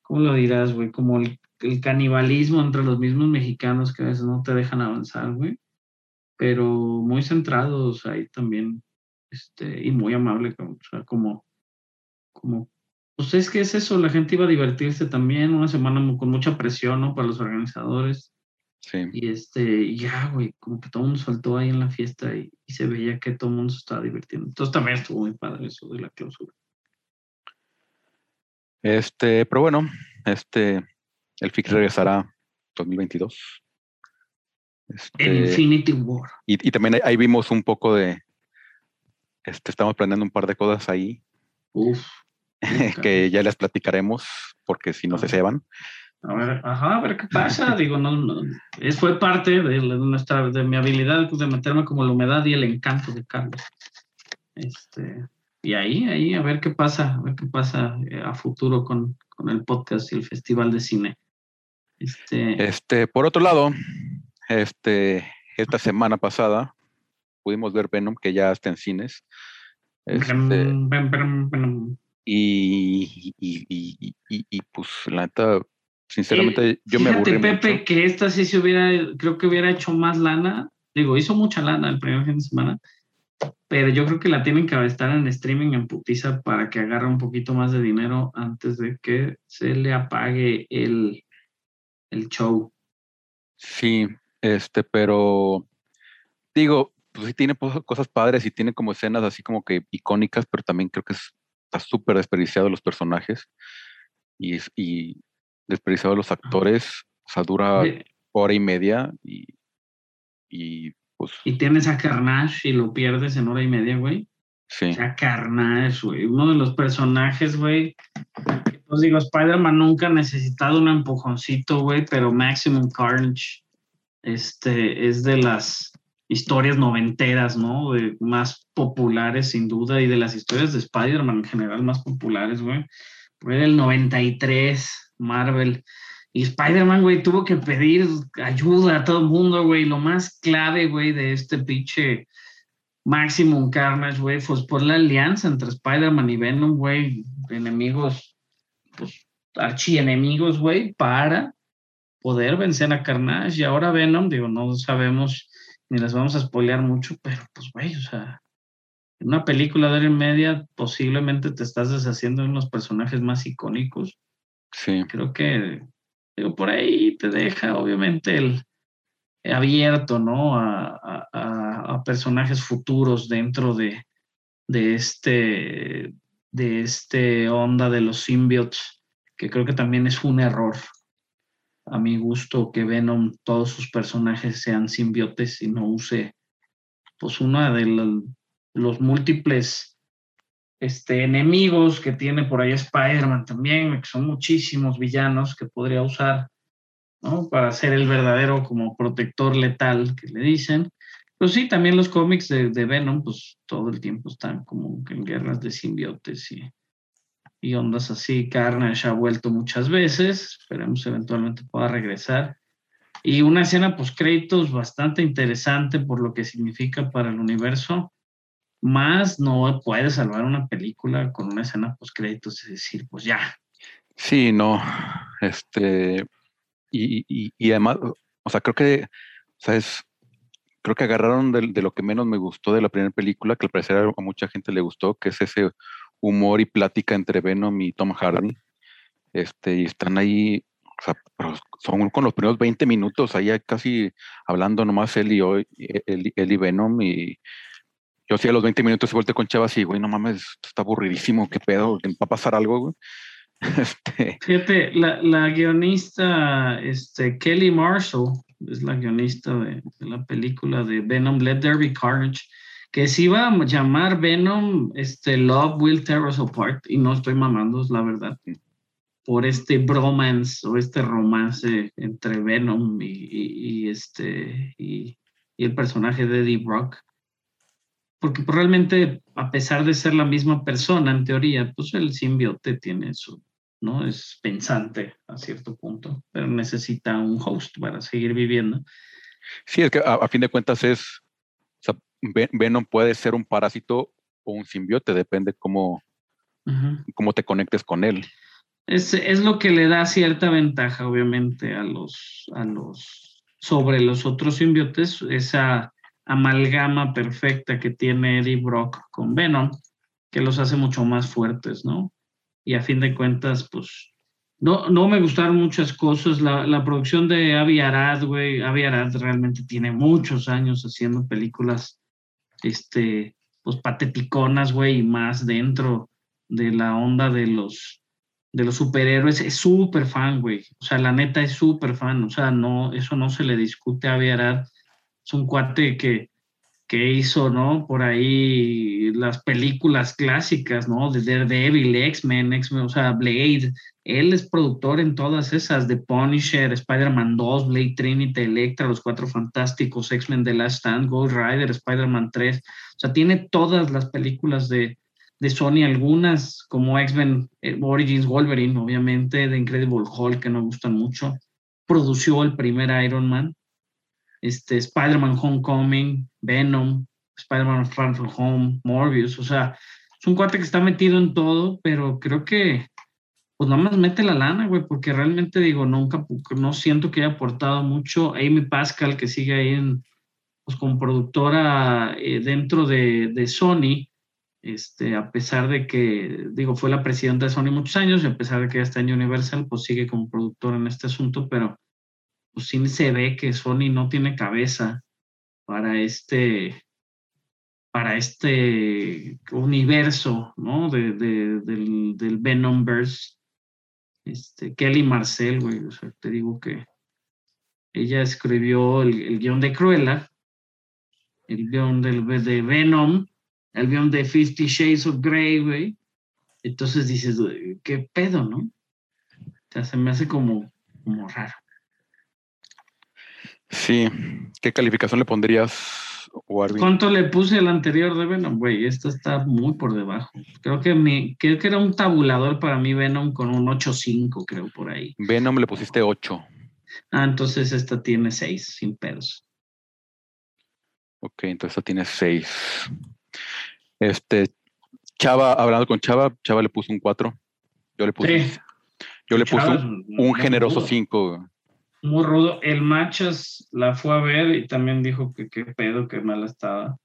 ¿cómo lo dirás, güey? Como el, canibalismo entre los mismos mexicanos que a veces no te dejan avanzar, güey. Pero muy centrados ahí también, este, y muy amable, como- o como, como, pues es que es eso, la gente iba a divertirse también, una semana con mucha presión, ¿no? Para los organizadores. Sí. Y este, ya, güey, como que todo el mundo saltó ahí en la fiesta y, y se veía que todo el mundo se estaba divirtiendo. Entonces también estuvo muy padre eso de la clausura. Este, pero bueno, este, el FIC regresará 2022. Este, En Infinity War. y, y también ahí, ahí vimos un poco de, este, estamos planeando un par de cosas ahí Uf. que ya les platicaremos porque si no se ceban. A ver, ajá, a ver qué pasa. Digo, no, no, es, fue parte de, nuestra, de mi habilidad de meterme como la humedad y el encanto de Carlos. Este, y ahí, ahí, a ver qué pasa, a ver qué pasa eh, a futuro con, con el podcast y el festival de cine. Este, Este, por otro lado, este, esta semana pasada pudimos ver Venom, que ya está en cines. Este, brum. y, y, y, y- y, pues la neta, sinceramente, yo me Eh, aburrí Pepe, mucho. que esta sí se hubiera, creo que hubiera hecho más lana. Digo, hizo mucha lana el primer fin de semana, pero yo creo que la tienen que estar en streaming en putiza para que agarre un poquito más de dinero antes de que se le apague el, el show. Sí, este, pero digo, pues sí tiene cosas padres y tiene como escenas así como que icónicas, pero también creo que es- está súper desperdiciado los personajes y, y desperdiciado los actores. O sea, dura De- hora y media y, y pues Y tienes a Carnage y lo pierdes en hora y media, güey. sí, O sea, Carnage, güey. Uno de los personajes, güey. Pues digo, Spider-Man nunca ha necesitado un empujoncito, güey, pero Maximum Carnage este, es de las historias noventeras, ¿no? De más populares, sin duda, y de las historias de Spider-Man en general más populares, güey. Fue del 93, Marvel. Y Spider-Man, güey, tuvo que pedir ayuda a todo el mundo, güey. Lo más clave, güey, de este pinche Maximum Carnage, güey, pues por la alianza entre Spider-Man y Venom, güey, enemigos, pues archienemigos, güey, para poder vencer a Carnage. Y ahora Venom, digo, no sabemos ni las vamos a spoilear mucho, pero pues, güey, o sea, en una película de hora y media posiblemente te estás deshaciendo de unos personajes más icónicos. Sí, Creo que, por ahí te deja, obviamente, el abierto, ¿no? A, a- a- personajes futuros dentro de, de este, de este onda de los symbiotes, que creo que también es un error. A mi gusto que Venom, todos sus personajes sean simbiotes y no use, pues, una de los múltiples este, enemigos que tiene por ahí Spider-Man también, que son muchísimos villanos que podría usar, ¿no? Para ser el verdadero como protector letal que le dicen. Pero sí, también los cómics de, de Venom, pues todo el tiempo están como en guerras de simbiotes y, y ondas así. Carnage ha vuelto muchas veces, esperemos eventualmente pueda regresar. Y una escena post créditos bastante interesante por lo que significa para el universo. Más no puede salvar una película con una escena post créditos, es decir, pues ya, sí, no, este, y, y, además, o sea, creo que, o sea, es, creo que agarraron de, lo que menos me gustó de la primera película, que al parecer a mucha gente le gustó, que es ese humor y plática entre Venom y Tom Hardy. Este, y están ahí O sea, son con los primeros 20 minutos, ahí casi hablando nomás él y él, él y Venom, y yo sí a los 20 minutos se vuelve con Chava así, güey, no mames, está aburridísimo, qué pedo, va a pasar algo, güey. Este... Fíjate, la, la, guionista este, Kelly Marshall es la guionista de, de, la película de Venom, Let There Be Carnage, que se iba a llamar Venom este, Love Will Tear Us Apart, y no estoy mamando, es la verdad, por este bromance o este romance entre Venom y, y, y este, y, el personaje de Eddie Brock porque pues, realmente, a pesar de ser la misma persona, en teoría, pues el simbiote tiene su, ¿no? Es pensante a cierto punto, pero necesita un host para seguir viviendo. Sí, es que a, fin de cuentas es, o sea, Venom puede ser un parásito o un simbiote, depende cómo, cómo te conectes con él. Es, es, lo que le da cierta ventaja, obviamente, a los, a los, sobre los otros simbiotes, esa amalgama perfecta que tiene Eddie Brock con Venom, que los hace mucho más fuertes, ¿no? y a fin de cuentas, pues, no, no me gustaron muchas cosas. La, la producción de Avi Arad, güey, Avi Arad realmente tiene muchos años haciendo películas, este, pues, pateticonas, güey, y más dentro de la onda de los, de los superhéroes. Es súper fan, güey. O sea, la neta es súper fan. O sea, no, eso no se le discute a Avi Arad. Es un cuate que, que hizo, ¿no? Por ahí las películas clásicas, ¿no? De Daredevil, X-Men, X-Men, o sea, Blade. Él es productor en todas esas, de Punisher, Spider-Man 2, Blade Trinity, Electra, Los Cuatro Fantásticos, X-Men The Last Stand, Ghost Rider, Spider-Man 3. O sea, tiene todas las películas de, de Sony, algunas como X-Men eh, Origins Wolverine, obviamente, de Incredible Hulk, que nos gustan mucho. Produció el primer Iron Man este, Spider-Man Homecoming, Venom, Spider-Man Far From Home, Morbius, o sea, es un cuate que está metido en todo, pero creo que pues nada más mete la lana, güey, porque realmente digo, nunca, no siento que haya aportado mucho. Amy Pascal, que sigue ahí en, pues como productora eh, dentro de, de, Sony, este, a pesar de que, digo, fue la presidenta de Sony muchos años, y a pesar de que ya está en Universal, pues sigue como productora en este asunto, pero pues sí se ve que Sony no tiene cabeza para este, para este universo, ¿no? De, del, del Venomverse. Este, Kelly Marcel, güey, o sea, te digo que ella escribió el, guion de Cruella, el guion del, de Venom, el guion de Fifty Shades of Grey, güey. Entonces dices, ¿qué pedo, no? O sea, se me hace como, como raro. Sí. ¿Qué calificación le pondrías, Warby? ¿Cuánto le puse el anterior de Venom? Güey, esta está muy por debajo. Creo que, mi, creo que era un tabulador para mí Venom con un 8.5, creo, por ahí. Venom le pusiste 8. Ah, entonces esta tiene 6, sin pedos. Ok, entonces esta tiene 6. Este, Chava, hablando con Chava, Chava le puso un 4. Yo le puse, yo le puse un, un generoso 5 muy rudo. El Machas la fue a ver y también dijo que qué pedo, que mal estaba.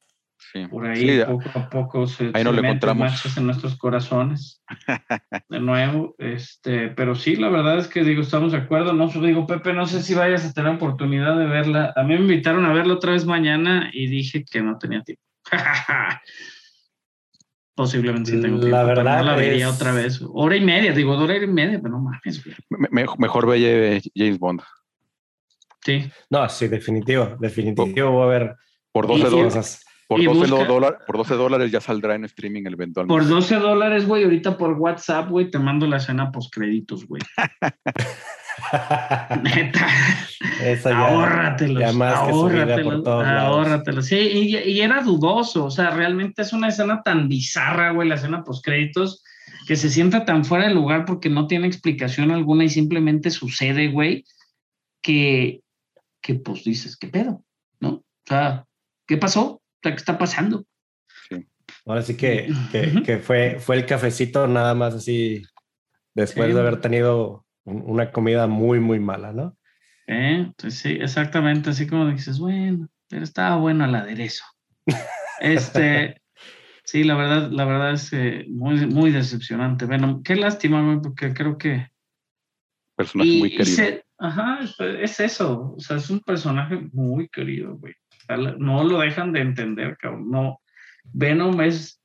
Sí. Por ahí poco a poco se, ahí no le encontramos. Machas en nuestros corazones. de nuevo, este, pero sí, la verdad es que digo, estamos de acuerdo. No digo, Pepe, no sé si vayas a tener oportunidad de verla. A mí me invitaron a verla otra vez mañana y dije que no tenía tiempo. Posiblemente sí tengo tiempo. La verdad. la vería otra vez. Hora y media, digo, hora y media, pero no mames. mejor ve James Bond. Sí. No, sí, definitivo, definitivo. Voy a ver por 12 dólares. Por 12, dólares, por 12 dólares ya saldrá en streaming el eventualmente. Por 12 dólares, güey, ahorita por WhatsApp, güey, te mando la escena post créditos, güey. Neta. Esa ahórratelos. Ya más ahórratelos. ahórratelos. Sí, y, y, era dudoso. O sea, realmente es una escena tan bizarra, güey, la escena post créditos, que se sienta tan fuera de lugar porque no tiene explicación alguna y simplemente sucede, güey, que, que pues dices, ¿qué pedo? ¿No? O sea, ¿qué pasó? ¿qué está pasando? Sí. Ahora sí que, que, fue, fue el cafecito nada más así, después de haber tenido una comida muy, muy mala, ¿no? Eh, pues sí, exactamente, así como dices, bueno, pero estaba bueno el aderezo. este, sí, la verdad, la verdad es muy, muy decepcionante. Bueno, qué lástima, porque creo que Personaje Y- muy y querido. se- ajá, es, es eso. O sea, es un personaje muy querido, güey. No lo dejan de entender, cabrón. No. Venom es,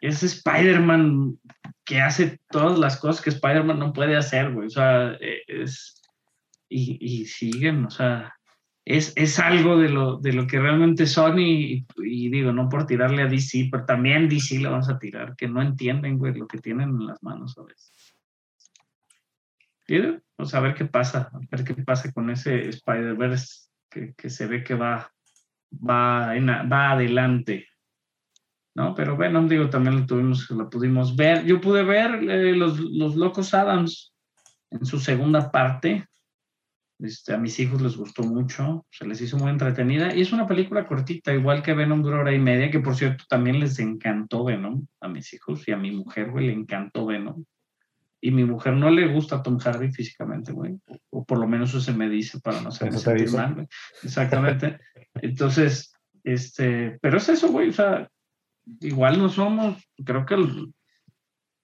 es Spider-Man que hace todas las cosas que Spider-Man no puede hacer, güey. O sea, eh, es. Y, y siguen, o sea. Es, es algo de lo, de lo que realmente son y, y digo, no por tirarle a DC, pero también DC le vamos a tirar, que no entienden, güey, lo que tienen en las manos a veces. ¿Sí? Pues a ver qué pasa, a ver qué pasa con ese Spider-Verse que, que se ve que va, va, en va adelante. ¿No? Pero Venom, digo, también lo tuvimos, la pudimos ver. Yo pude ver eh, los, los Locos Adams en su segunda parte. Este, a mis hijos les gustó mucho, se les hizo muy entretenida y es una película cortita, igual que Venom dura hora y media, que por cierto también les encantó Venom a mis hijos y a mi mujer, güey, le encantó Venom. Y mi mujer no le gusta a Tom Hardy físicamente, güey, o, o por lo menos eso se me dice para no hacerme sentir dice. mal, güey. Exactamente. Entonces, este, pero es eso, güey, o sea, igual no somos, creo que el-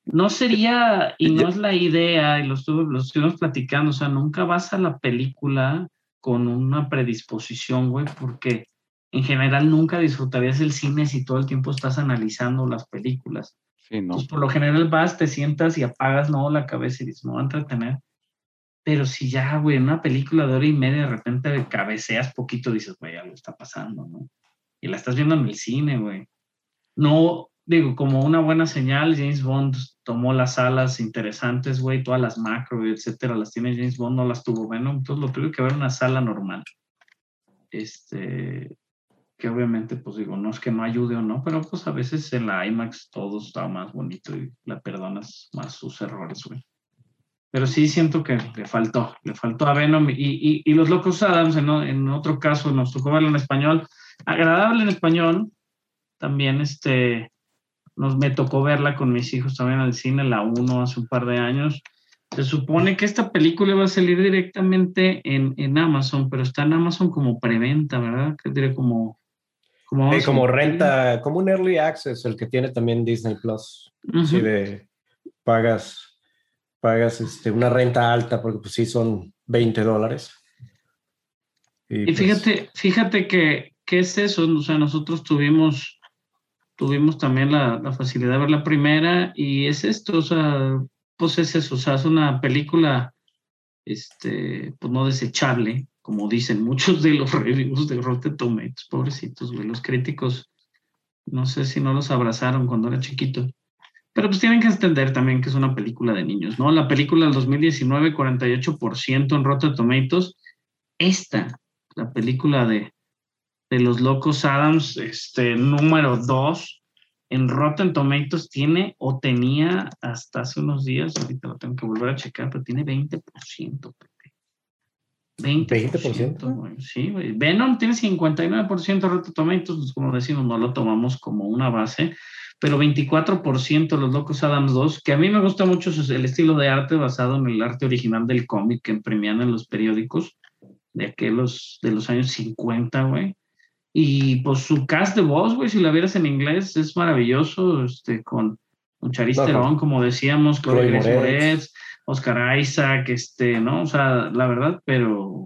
no sería, y no es la idea, y lo, estuve, lo estuvimos platicando, o sea, nunca vas a la película con una predisposición, güey, porque en general nunca disfrutarías el cine si todo el tiempo estás analizando las películas. Entonces, por lo general vas, te sientas y apagas, no, la cabeza y dices, me voy a entretener. Pero si ya, güey, en una película de hora y media de repente cabeceas poquito, dices, güey, algo está pasando, ¿no? Y la estás viendo en el cine, güey. No, digo, como una buena señal, James Bond tomó las alas interesantes, güey, todas las macro, etcétera, las tiene James Bond, no las tuvo Venom, entonces lo tuve que ver en una sala normal. Este, que obviamente, pues digo, no es que no ayude o no, pero pues a veces en la IMAX todo está más bonito y la perdonas más sus errores, güey. Pero sí siento que le faltó, le faltó a Venom y, y, los Locos Adams, en, en otro caso, nos tocó verlo en español, agradable en español, también este, nos, me tocó verla con mis hijos también al cine, la 1 hace un par de años. Se supone que esta película va a salir directamente en, en Amazon, pero está en Amazon como preventa, ¿verdad? Que diré como... Como, Sí, renta, como un early access, el que tiene también Disney Plus. Sí, de pagas, pagas este, una renta alta, porque pues sí son 20 dólares. Y pues, fíjate, fíjate que, que es eso, o sea, nosotros tuvimos, tuvimos también la, la facilidad de ver la primera y es esto, o sea, pues es eso, o sea, es una película, este, pues no desechable, como dicen muchos de los reviews de Rotten Tomatoes, pobrecitos, güey, los críticos, no sé si no los abrazaron cuando era chiquito. Pero pues tienen que entender también que es una película de niños, ¿no? La película del 2019, 48% en Rotten Tomatoes. Esta, la película de, de los locos Adams, este, número 2, en Rotten Tomatoes tiene o tenía hasta hace unos días, ahorita lo tengo que volver a checar, pero tiene 20%. Pepe. 20%. 20%. güey, Sí, güey. Venom tiene 59% de Rotten Tomatoes, como decimos, no lo tomamos como una base, pero 24% los locos Adams 2, que a mí me gusta mucho el estilo de arte basado en el arte original del cómic que imprimían en los periódicos de aquellos de los años 50, güey. Y pues su cast de voz, güey, si la vieras en inglés, es maravilloso, este, con, con Charlize Ajá. Theron, como decíamos, Chloe Grace Moretz. Oscar Isaac, este, ¿no? O sea, la verdad, pero,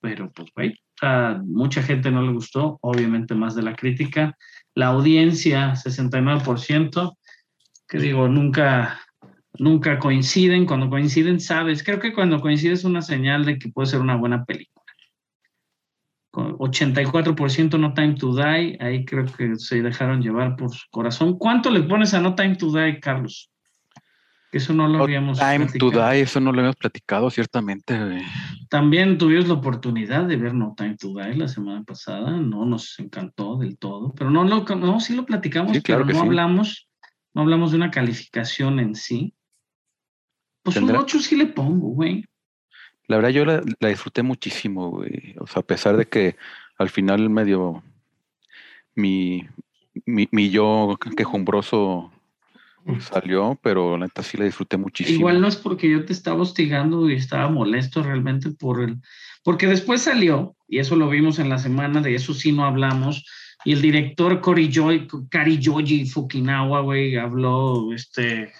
pero pues, güey, o sea, mucha gente no le gustó, obviamente más de la crítica. La audiencia, 69%, que digo, nunca, nunca coinciden. Cuando coinciden, sabes, creo que cuando coincide es una señal de que puede ser una buena película. Con 84% No Time to Die, ahí creo que se dejaron llevar por su corazón. ¿Cuánto le pones a No Time to Die, Carlos? Eso no lo No habíamos Time to platicado. Die, eso no lo hemos platicado, ciertamente. güey. También tuvimos la oportunidad de ver No Time to Die la semana pasada, no nos encantó del todo, pero no lo, no, sí lo platicamos, Sí, claro pero no sí. hablamos, no hablamos de una calificación en sí. Pues un Tendrá- 8 sí le pongo, güey. La verdad, yo la, la disfruté muchísimo, güey. O sea, a pesar de que al final medio mi, mi, mi yo quejumbroso salió, pero la neta sí la disfruté muchísimo. Igual no es porque yo te estaba hostigando y estaba molesto realmente por el, porque después salió, y eso lo vimos en la semana, de eso sí no hablamos, y el director Kari Joy, Kari Yoji Fukinawa, güey, habló, este,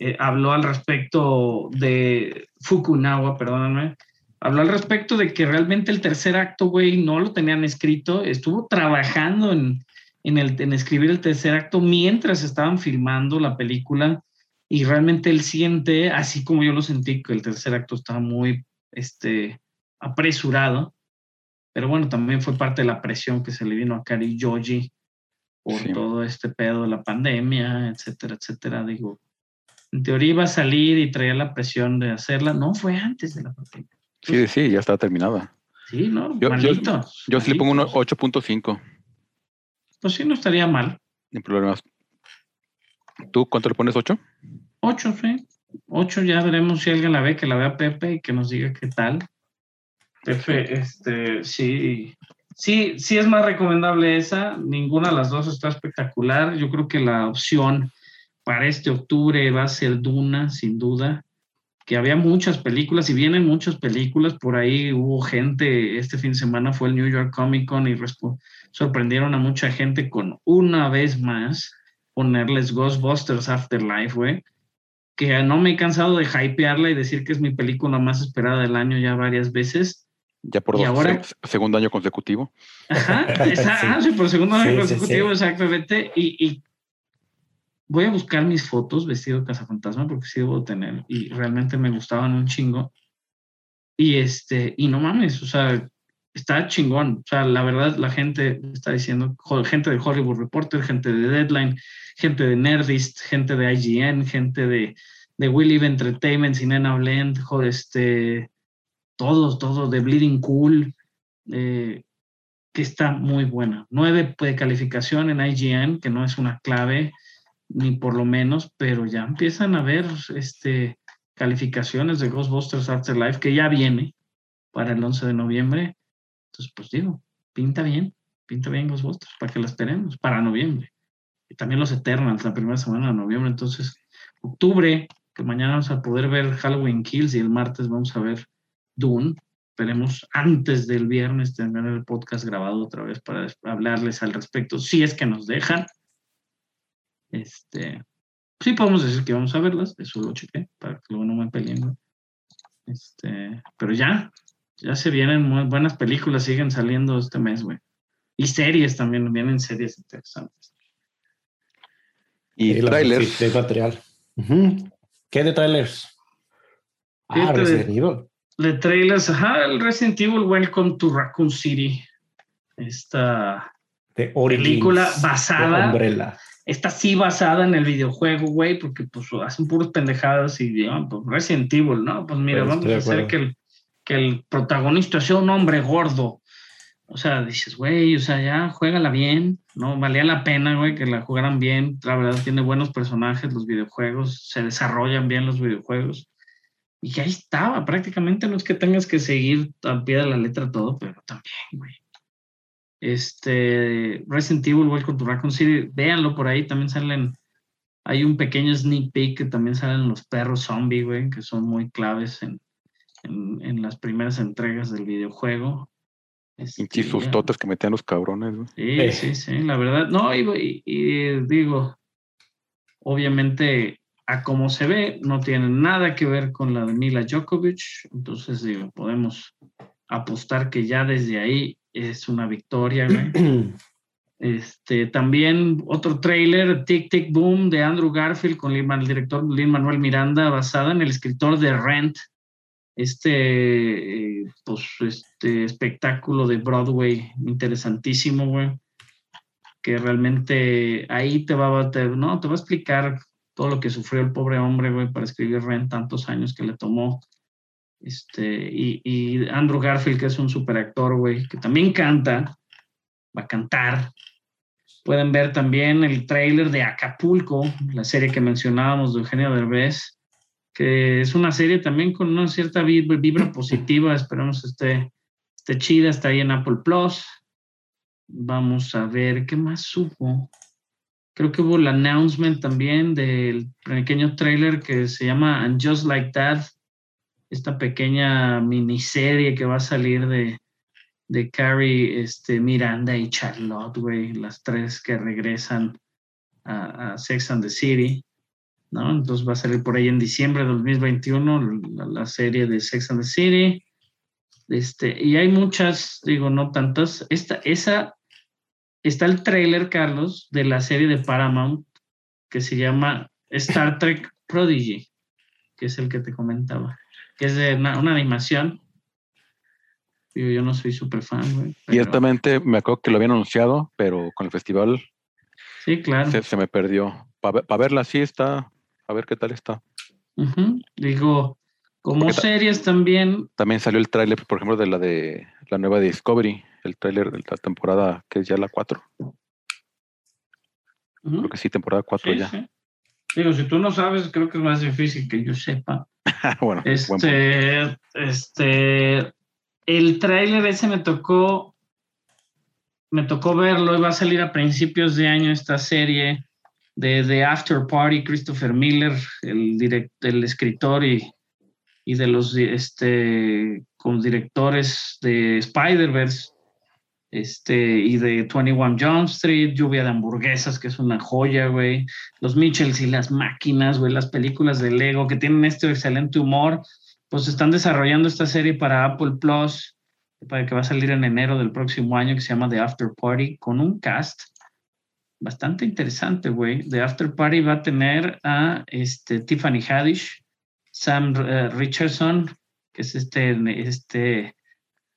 eh, habló al respecto de Fukunawa, perdóname, habló al respecto de que realmente el tercer acto, güey, no lo tenían escrito, estuvo trabajando en, en, el, en escribir el tercer acto mientras estaban filmando la película y realmente él siente, así como yo lo sentí, que el tercer acto estaba muy este, apresurado, pero bueno, también fue parte de la presión que se le vino a Kari Yoji por Sí. todo este pedo de la pandemia, etcétera, etcétera. Digo, en teoría iba a salir y traía la presión de hacerla. No, fue antes de la pandemia. Sí, sí, ya está terminada. Sí, ¿no? Yo- yo- Maldito. Yo sí le pongo un malditos. 8.5, Pues sí, no estaría mal. sin problemas. ¿Tú cuánto le pones? ¿8? Ocho, sí. Ocho, ya veremos si alguien la ve, que la vea Pepe y que nos diga qué tal. Pepe, este, sí, sí, sí es más recomendable esa. Ninguna de las dos está espectacular. Yo creo que la opción para este octubre va a ser Duna, sin duda. Que había muchas películas y vienen muchas películas. Por ahí hubo gente, este fin de semana fue el New York Comic Con y sorprendieron a mucha gente con una vez más ponerles Ghostbusters Afterlife, güey que no me he cansado de hypearla y decir que es mi película más esperada del año ya varias veces. Ya por ¿Y dos, ahora? se- segundo año consecutivo. Ajá, esa- Sí. ah, sí, por segundo año Sí, sí, consecutivo, sí. exactamente. Y, y voy a buscar mis fotos vestido de cazafantasma porque sí debo tener y realmente me gustaban un chingo. Y este, y no mames, o sea, está chingón. O sea, la verdad, la gente está diciendo, gente de Hollywood Reporter, gente de Deadline, gente de Nerdist, gente de IGN, gente de, de We Live Entertainment, Cinema Blend, joder, este, todos, todos, de Bleeding Cool, eh, que está muy buena. Nueve de calificación en IGN, que no es una clave, ni por lo menos, pero ya empiezan a ver este, calificaciones de Ghostbusters Afterlife, que ya viene para el 11 de noviembre. Entonces, pues digo, pinta bien, pinta bien Ghostbusters, para que la esperemos, para noviembre. Y también los Eternals, la primera semana de noviembre. Entonces, octubre, que mañana vamos a poder ver Halloween Kills y el martes vamos a ver Dune. Esperemos antes del viernes tener el podcast grabado otra vez para hablarles al respecto, si es que nos dejan. Este, sí podemos decir que vamos a verlas, eso lo chequé, para que luego no me peleen. Este, pero ya, ya se vienen muy buenas películas, siguen saliendo este mes, güey. Y series también, vienen series interesantes. Y trailers. de material. Ujú. ¿Qué de trailers? Ah, de- Resident Evil. De trailers, ajá, el Resident Evil Welcome to Raccoon City. Esta De Película de basada- Umbrella. está sí basada en el videojuego, güey, porque pues hacen puros pendejadas y ah, pues Resident Evil, ¿no? Pues mira, Pues, vamos a hacer que el, que el protagonista sea un hombre gordo. O sea, dices, güey, o sea, ya juégala bien, ¿no? Valía la pena, güey, que la jugaran bien. La verdad, tiene buenos personajes los videojuegos, se desarrollan bien los videojuegos. Y ya estaba, prácticamente no es que tengas que seguir al pie de la letra todo, pero también, güey. Este, Resident Evil, Welcome to Raccoon City, véanlo por ahí, también salen, hay un pequeño sneak peek que también salen los perros zombie, güey, que son muy claves en, en, en las primeras entregas del videojuego. Este, Pinches sustotes que metían los cabrones. güey. Sí, Eh. sí, sí, la verdad. No, y, y- y digo, obviamente, a como se ve, no tiene nada que ver con la de Mila Djokovic. Entonces, digo, podemos apostar que ya desde ahí es una victoria, güey. Este, también otro tráiler, Tic Tic Boom, de Andrew Garfield con el director Lin Manuel Miranda, basada en el escritor de Rent, este, eh, pues, este espectáculo de Broadway interesantísimo, güey, que realmente ahí te va, te, no, te va a explicar todo lo que sufrió el pobre hombre, güey, para escribir Rent tantos años que le tomó. Este, y, y Andrew Garfield, que es un super actor, güey, que también canta, va a cantar. Pueden ver también el tráiler de Acapulco, la serie que mencionábamos de Eugenio Derbez, que es una serie también con una cierta vibra, vibra positiva, esperamos esté, esté chida, está ahí en Apple Plus. Vamos a ver qué más hubo. Creo que hubo el announcement también del pequeño tráiler que se llama And Just Like That, esta pequeña miniserie que va a salir de, de Carrie, este, Miranda y Charlotte, güey, las tres que regresan a, a Sex and the City. ¿No? Entonces va a salir por ahí en diciembre de 2021 la, la serie de Sex and the City. Este, y hay muchas, digo, no tantas. Esta, esa, está el trailer, Carlos, de la serie de Paramount que se llama Star Trek Prodigy, que es el que te comentaba, que es de una, una animación. Digo, yo no soy súper fan, güey. Ciertamente me acuerdo que lo habían anunciado, pero con el festival Sí, claro. se, se me perdió. Para verla así está, a ver qué tal está. Digo, como Porque ta- series también, También salió el tráiler, por ejemplo, de la de la nueva Discovery, el tráiler de la temporada que es ya la 4. ujú, Creo que sí, temporada 4 sí, ya. sí. Digo, si tú no sabes, creo que es más difícil que yo sepa. bueno. Este, este, el tráiler ese me tocó, me tocó verlo, iba a salir a principios de año esta serie de The After Party, Christopher Miller, el, direct, el escritor y, y de los este, con directores de Spider-Verse este, y de 21 Jump Street, Lluvia de Hamburguesas, que es una joya, güey. Los Mitchells y las máquinas, güey, las películas de Lego que tienen este excelente humor, pues están desarrollando esta serie para Apple Plus, para que va a salir en enero del próximo año, que se llama The After Party, con un cast bastante interesante, güey. The After Party va a tener a este, Tiffany Haddish, Sam eh, Richardson, que es este, este,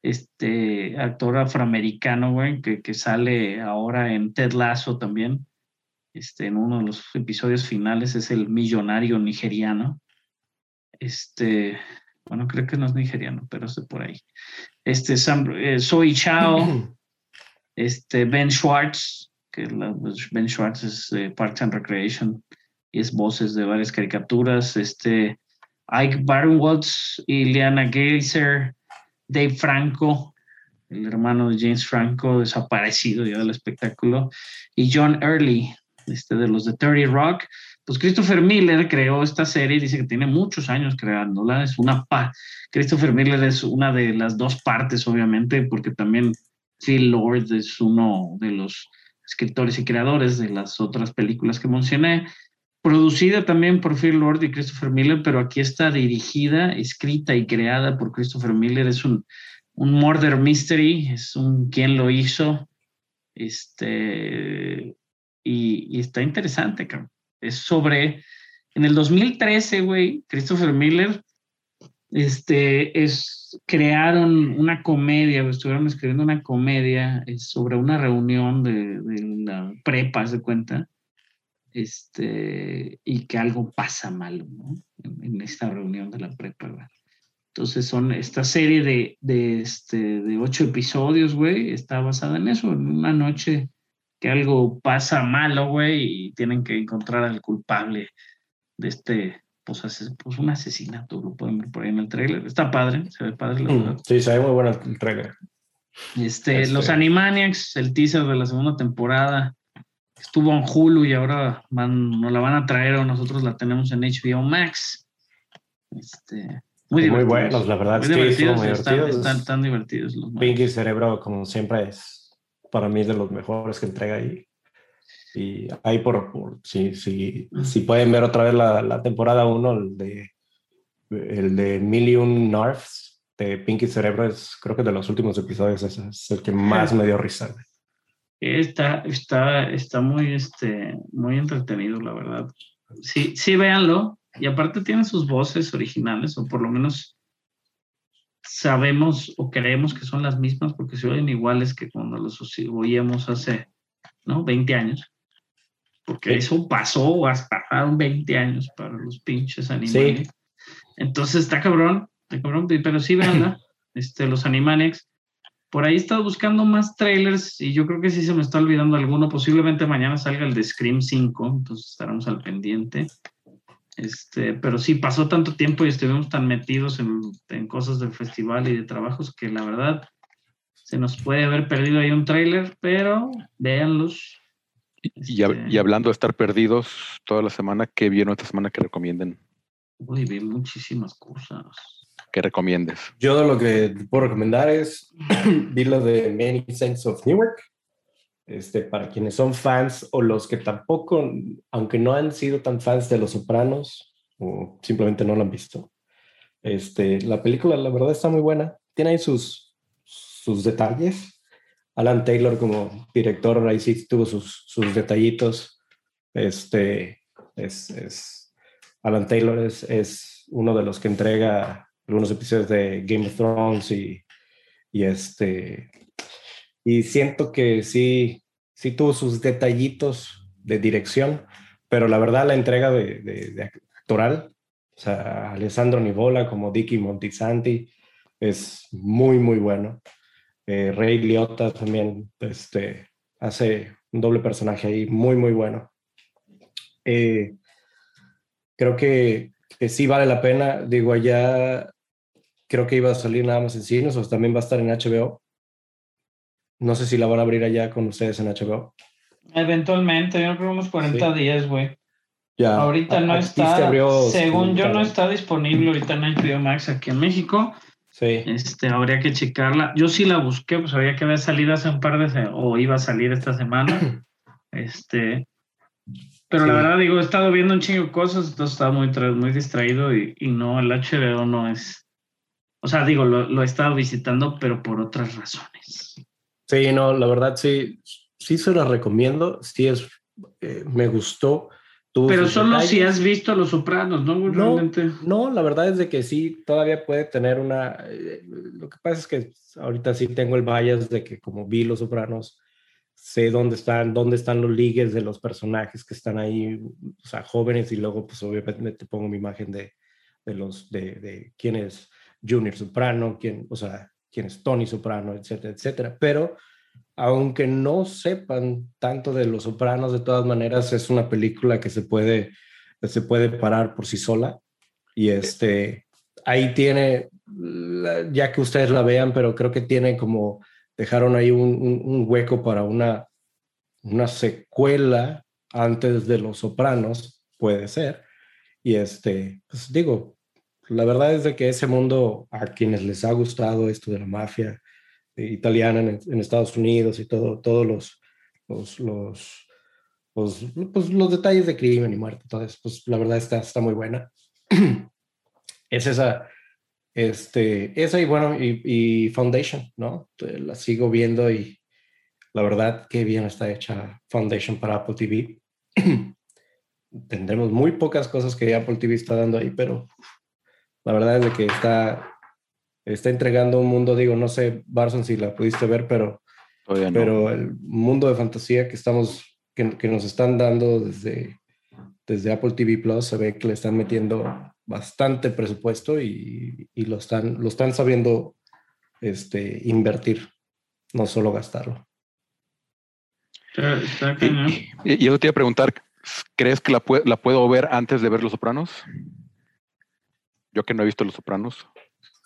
este actor afroamericano, güey, que, que sale ahora en Ted Lasso también. Este, en uno de los episodios finales es el millonario nigeriano. Este, bueno, creo que no es nigeriano, pero es de por ahí. Este, Sam, eh, Zoe Chao, este, Ben Schwartz, que Ben Schwartz es de Parks and Recreation y es voces de varias caricaturas. Este, Ike Barinholtz y Liana Geyser, Dave Franco, el hermano de James Franco, desaparecido ya del espectáculo, y John Early, este, de los de 30 Rock. Pues Christopher Miller creó esta serie, dice que tiene muchos años creándola, es una pa. Christopher Miller es una de las dos partes, obviamente, porque también Phil Lord es uno de los escritores y creadores de las otras películas que mencioné. Producida también por Phil Lord y Christopher Miller, pero aquí está dirigida, escrita y creada por Christopher Miller. Es un, un murder mystery, es un quién lo hizo. Este, y, está interesante, cabrón. Es sobre, en el 2013, güey, Christopher Miller, este, es, crearon una comedia, estuvieron escribiendo una comedia eh, sobre una reunión de, de la prepa, ¿se cuenta? Este, y que algo pasa mal, ¿no? En, esta reunión de la prepa. Entonces son esta serie de, de, este, de ocho episodios, güey, está basada en eso, en una noche que algo pasa malo, güey, y tienen que encontrar al culpable de este, pues, pues un asesinato, lo pueden ver por ahí en el trailer. Está padre, se ve padre, la verdad. Mm, Sí, se ve muy bueno el trailer. Este, Este- Los Animaniacs, el teaser de la segunda temporada, estuvo en Hulu y ahora van, nos la van a traer o nosotros la tenemos en HBO Max. Este, muy Muy divertidos. buenos, la verdad Muy es divertidos, muy están, divertidos. están divertidos los. Pinky Cerebro, como siempre, es para mí de los mejores que entrega ahí. Y ahí por, por si, si, si pueden ver otra vez la, la temporada 1, el de, el de Million Nerfs de Pinky Cerebro es creo que de los últimos episodios ese es el que más me dio risa. Está, está, está muy, este, muy entretenido, la verdad. Sí, sí, véanlo. Y aparte tiene sus voces originales, o por lo menos sabemos o creemos que son las mismas, porque se oyen iguales que cuando los oíamos hace, ¿no? 20 años. Porque Sí. eso pasó, hasta pasaron 20 años para los pinches animales. Entonces está cabrón, está cabrón, pero sí veanla, este, los Animaniacs. Por ahí he estado buscando más trailers y yo creo que sí se me está olvidando alguno. Posiblemente mañana salga el de Scream 5, entonces estaremos al pendiente. Este, pero sí, pasó tanto tiempo y estuvimos tan metidos en, en cosas del festival y de trabajos que la verdad se nos puede haber perdido ahí un trailer, pero véanlos. Y, Este, y hablando de estar perdidos toda la semana, ¿qué vieron esta semana que recomienden? Uy, vi muchísimas cosas. Que recomiendes. Yo de lo que puedo recomendar es vi lo de Many Saints of Newark. este, para quienes son fans o los que tampoco, aunque no han sido tan fans de Los Sopranos o simplemente no lo han visto. Este, la película, la verdad, está muy buena. Tiene ahí sus, sus detalles. Alan Taylor como director ahí sí tuvo sus, sus detallitos. Este, es, Alan Taylor es, es, uno de los que entrega algunos episodios de Game of Thrones y, y este y siento que sí, sí tuvo sus detallitos de dirección, pero la verdad la entrega de, de, actoral, o sea, Alessandro Nivola como Dicky Montisanti es muy, muy bueno. Eh, Ray Liotta también este, hace un doble personaje ahí muy, muy bueno. Eh, creo que, que, sí vale la pena. Digo, allá creo que iba a salir nada más en cines o también va a estar en HBO. No sé si la van a abrir allá con ustedes en HBO. Eventualmente, yo creo unos 40 días, güey. Ya. Ahorita no está, según yo no está disponible ahorita en HBO Max aquí en México. Sí. Este, habría que checarla. Yo sí la busqué, pues había que haber salido hace un par de o iba a salir esta semana. Este, pero la verdad digo, he estado viendo un chingo de cosas, entonces estaba muy, muy distraído y, y no, el HBO no es, o sea, digo, lo, lo he estado visitando, pero por otras razones. Sí, no, la verdad sí, sí se la recomiendo. Sí es, eh, me gustó. Pero solo si has visto Los Sopranos, ¿no? No, no, la verdad es de que sí, todavía puede tener una... Eh, lo que pasa es que ahorita sí tengo el bias de que como vi Los Sopranos, sé dónde están, dónde están los ligues de los personajes que están ahí, o sea, jóvenes, y luego pues obviamente pongo mi imagen de, de los, de, de quién es Junior Soprano, quién, o sea, quién es Tony Soprano, etcétera, etcétera. Pero aunque no sepan tanto de Los Sopranos, de todas maneras es una película que se puede, se puede parar por sí sola. Y este, ahí tiene, ya que ustedes la vean, pero creo que tiene como, dejaron ahí un, hueco para una, una secuela antes de Los Sopranos, puede ser. Y este, pues digo, la verdad es de que ese mundo, a quienes les ha gustado esto de la mafia italiana en, Estados Unidos y todo, todos los, los, los, pues, los, detalles de crimen y muerte, entonces, pues la verdad está, está muy buena. es esa, este, esa y bueno, y, y, Foundation, ¿no? La sigo viendo y la verdad, qué bien está hecha Foundation para Apple TV. Tendremos muy pocas cosas que Apple TV está dando ahí, pero la verdad es que está, está entregando un mundo, digo, no sé, Barson, si la pudiste ver, pero, pero el mundo de fantasía que estamos, que, que, nos están dando desde, desde Apple TV Plus, se ve que le están metiendo bastante presupuesto y, y lo, están, lo están sabiendo este, invertir, no solo gastarlo. y, yo te iba a preguntar, ¿crees que la, la puedo ver antes de ver Los Sopranos? Yo que no he visto Los Sopranos.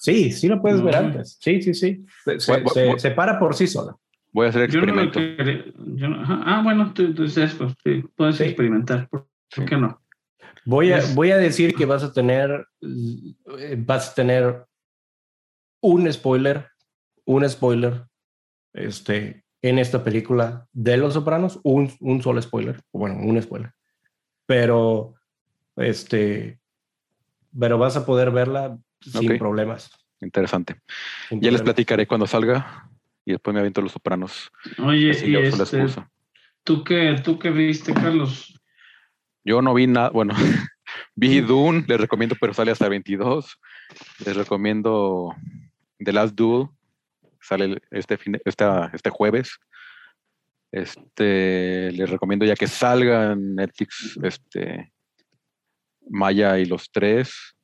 Sí, sí lo puedes ver antes. Sí, sí, sí. Se, para por sí sola. Voy a hacer experimento. ah, bueno, tú, tú pues, puedes experimentar. ¿Por, qué no? Voy a, voy a decir que vas a tener, eh, vas a tener un spoiler, un spoiler, este, en esta película de Los Sopranos, un, un solo spoiler, bueno, un spoiler. Pero, este, pero vas a poder verla sin problemas. Interesante. ya les platicaré cuando salga y después me aviento Los Sopranos. Oye, y este, ¿tú, qué, ¿tú qué viste, Carlos? Yo no vi nada, bueno, vi Dune, les recomiendo, pero sale hasta el 22. Les recomiendo The Last Duel, sale este, fin este jueves. Este, les recomiendo ya que salga en Netflix este, Maya y los tres.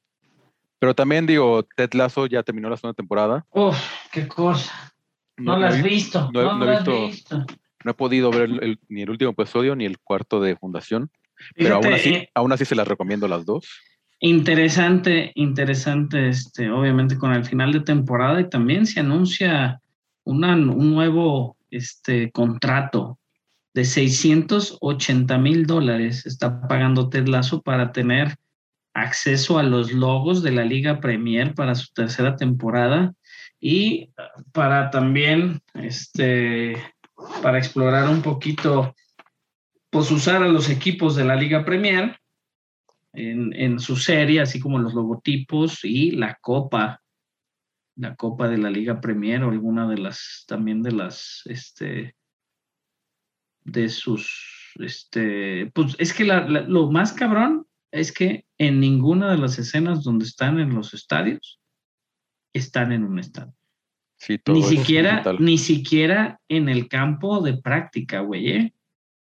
Pero también digo, Ted Lasso ya terminó la segunda temporada. Uf, qué cosa. No, la has visto. No, no, he visto, No he podido ver ni el último episodio ni el cuarto de Fundación. pero aún así, eh, aún así se las recomiendo las dos. Interesante, interesante, este, obviamente con el final de temporada y también se anuncia una, un nuevo este, contrato de 680 mil dólares está pagando Ted Lasso para tener acceso a los logos de la Liga Premier para su tercera temporada y para también este para explorar un poquito, pues usar a los equipos de la Liga Premier en, en su serie, así como los logotipos y la copa, la copa de la Liga Premier o alguna de las, también de las, este, de sus, este, pues es que la- la- lo más cabrón es que en ninguna de las escenas donde están en los estadios, están en un estadio. Sí, todo Ni es siquiera, ni siquiera en el campo de práctica, güey. ¿eh?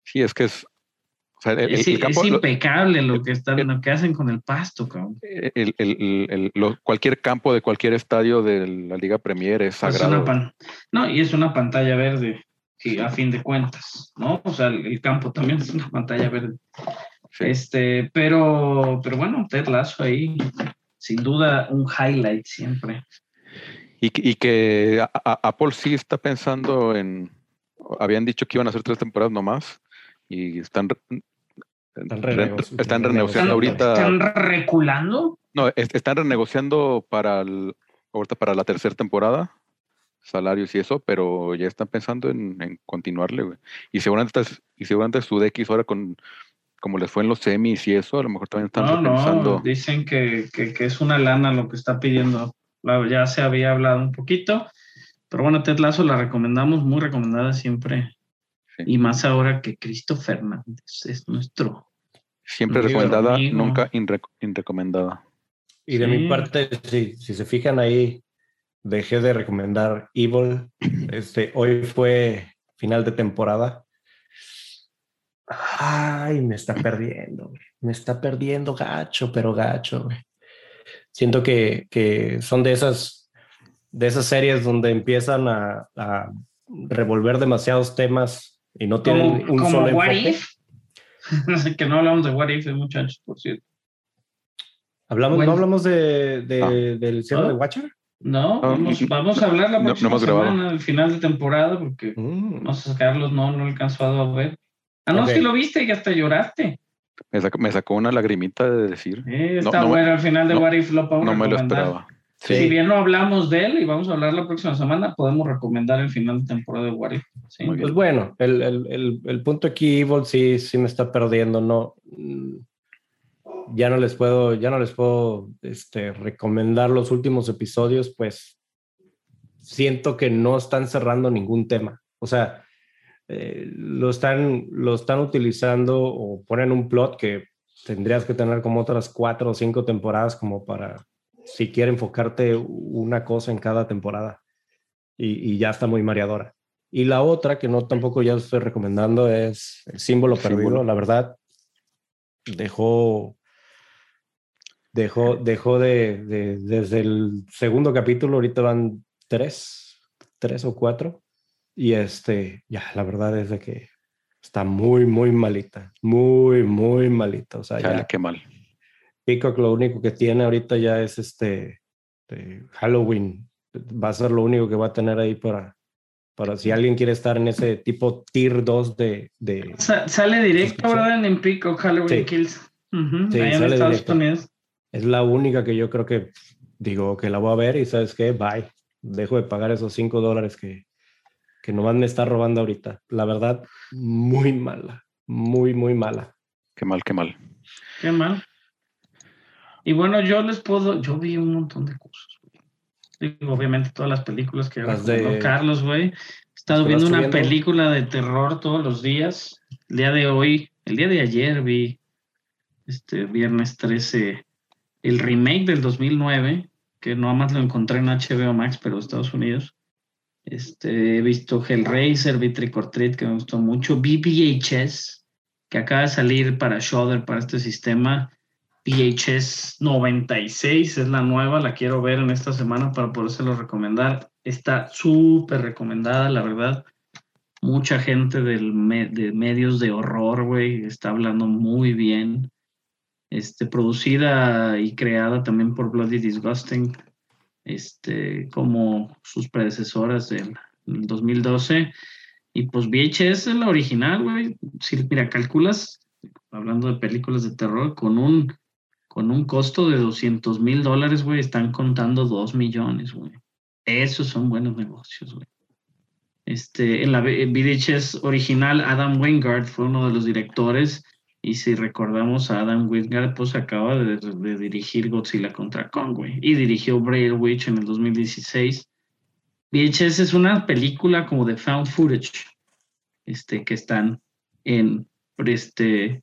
Sí, es que es. O sea, el, el- Es, el es campo, lo- impecable lo que están, lo que hacen con el pasto, cabrón. el- el- el- el- lo- cualquier campo de cualquier estadio de la Liga Premier es Es sagrado. una pan- no, y es una pantalla verde, sí, a fin de cuentas, ¿no? O sea, el, el campo también es una pantalla verde. Sí. Este, pero, pero bueno, Ted Lasso ahí, sin duda, un highlight siempre. Y, que- y que a- a- Apple sí está pensando en. Habían dicho que iban a hacer tres temporadas nomás y están. Están re- renego- están renegociando ahorita. ¿Están reculando? No, es- están renegociando para el, ahorita para la tercera temporada, salarios y eso, pero ya están pensando en, en continuarle, güey. Y seguramente, y seguramente su DX ahora con como les fue en los semis y eso, a lo mejor también están No, no, dicen que, que- que es una lana lo que está pidiendo. La- Ya se había hablado un poquito, pero bueno, Ted Lasso la recomendamos, muy recomendada siempre. Sí. Y más ahora que Cristo Fernández es nuestro. Siempre Amigo, recomendada, amigo. nunca inre- inrecomendada. Y de Sí. mi parte, sí, si se fijan ahí, dejé de recomendar Evil. Este, hoy fue final de temporada. Ay, me está perdiendo, güey. me está perdiendo gacho, pero gacho. güey. Siento que, que son de esas, de esas series donde empiezan a, a revolver demasiados temas y no tienen Como, un como solo What enfoque. If. que no hablamos de What If, eh, muchachos, por cierto. Hablamos, Bueno. ¿No hablamos de, de- Ah. del cierre Ah. de Watcher? No, Ah, vamos, no, vamos a hablar la no- no próxima hemos grabado. semana, al final de temporada, porque Mm. no sé, Carlos no, no alcanzó a ver. Ah, no, Ok. sí lo viste y hasta lloraste. Me sacó, me sacó una lagrimita de decir. Eh, No, está no me- bueno, al final de no- What If lo podemos No me lo esperaba. Si Sí. bien no hablamos de él y vamos a hablar la próxima semana, podemos recomendar el final de temporada de What If. Sí. Muy bien. Pues bueno, el, el- el- el punto aquí, Evil, sí, sí me está perdiendo, no. mm, Ya no les puedo, ya no les puedo este, recomendar los últimos episodios, pues siento que no están cerrando ningún tema. O sea, eh, lo, están, lo están utilizando o ponen un plot que tendrías que tener como otras cuatro o cinco temporadas como para siquiera enfocarte una cosa en cada temporada. Y, y ya está muy mareadora. Y la otra, que no tampoco ya estoy recomendando, es el símbolo El perdido. símbolo. La verdad, dejó, dejó, dejó de, de- desde el segundo capítulo, ahorita van tres, tres o cuatro. Y este, ya, la verdad es de que está muy, muy malita, muy, muy malita. O sea, Chale, ya qué mal. Peacock lo único que tiene ahorita ya es este, de Halloween. Va a ser lo único que va a tener ahí para, para si alguien quiere estar en ese tipo tier 2 de, de Sa- sale directo. ¿verdad? En Peacock Halloween Sí. Kills. Sí, allá en Estados directo. Unidos. es la única que yo creo que digo que la voy a ver y sabes qué, bye. Dejo de pagar esos 5 dólares que, que nomás me está robando ahorita. La verdad, muy mala, muy, muy mala. Qué mal, qué mal. Qué mal. Y bueno, yo les puedo, yo vi un montón de cosas. güey. Digo, obviamente todas las películas que Las de- Carlos, güey. He estado viendo una película de terror todos los días. El día de hoy, el día de ayer vi, este viernes 13, el remake del 2009, que no más lo encontré en HBO Max, pero de Estados Unidos. Este, he visto Hellraiser, vi Trick que me gustó mucho. Vi que acaba de salir para Shudder, para este sistema. VHS 96 es la nueva, la quiero ver en esta semana para podérselo recomendar. Está súper recomendada, la verdad. Mucha gente del de medios de horror, güey, está hablando muy bien. Este, producida y creada también por Bloody Disgusting, este, como sus predecesoras del, del 2012. Y pues VHS es la original, güey. Si, mira, calculas, hablando de películas de terror, con un, con un costo de 200 mil dólares, güey, están contando 2 millones, güey. Esos son buenos negocios, güey. Este, en la VHS original, Adam Wingard fue uno de los directores. Y si recordamos a Adam Wingard, pues acaba de, dirigir Godzilla contra Kong, güey. Y dirigió Blair Witch en el 2016. VHS es una película como de found footage, este, que están en este,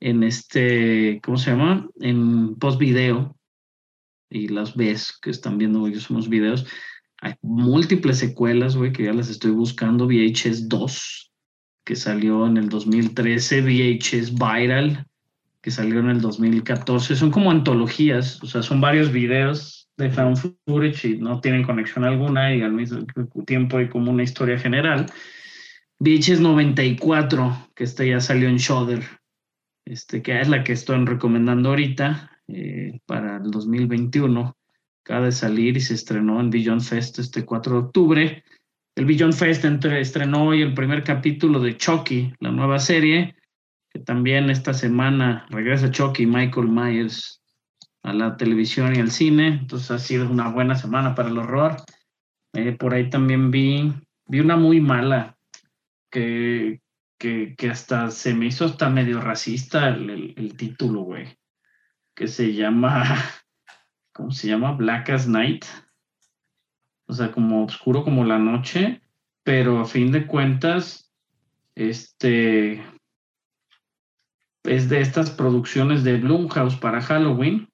en este, ¿cómo se llama? En post video y las ves que están viendo ellos unos videos. Hay múltiples secuelas, güey, que ya las estoy buscando. VHS 2, que salió en el 2013. VHS Viral, que salió en el 2014. Son como antologías, o sea, son varios videos de found footage y no tienen conexión alguna y al mismo tiempo hay como una historia general. VHS 94, que este ya salió en Shudder, este, que es la que estoy recomendando ahorita eh, para el 2021. Acaba de salir y se estrenó en Beyond Fest este 4 de octubre. El Beyond Fest estrenó hoy el primer capítulo de Chucky, la nueva serie, que también esta semana regresa Chucky, Michael Myers, a la televisión y al cine. Entonces ha sido una buena semana para el horror. Eh, por ahí también vi, vi una muy mala que, que, que hasta se me hizo hasta medio racista el, el- el título, güey. Que se llama, ¿cómo se llama? Black as Night. O sea, como oscuro como la noche, pero a fin de cuentas, este es de estas producciones de Blumhouse para Halloween.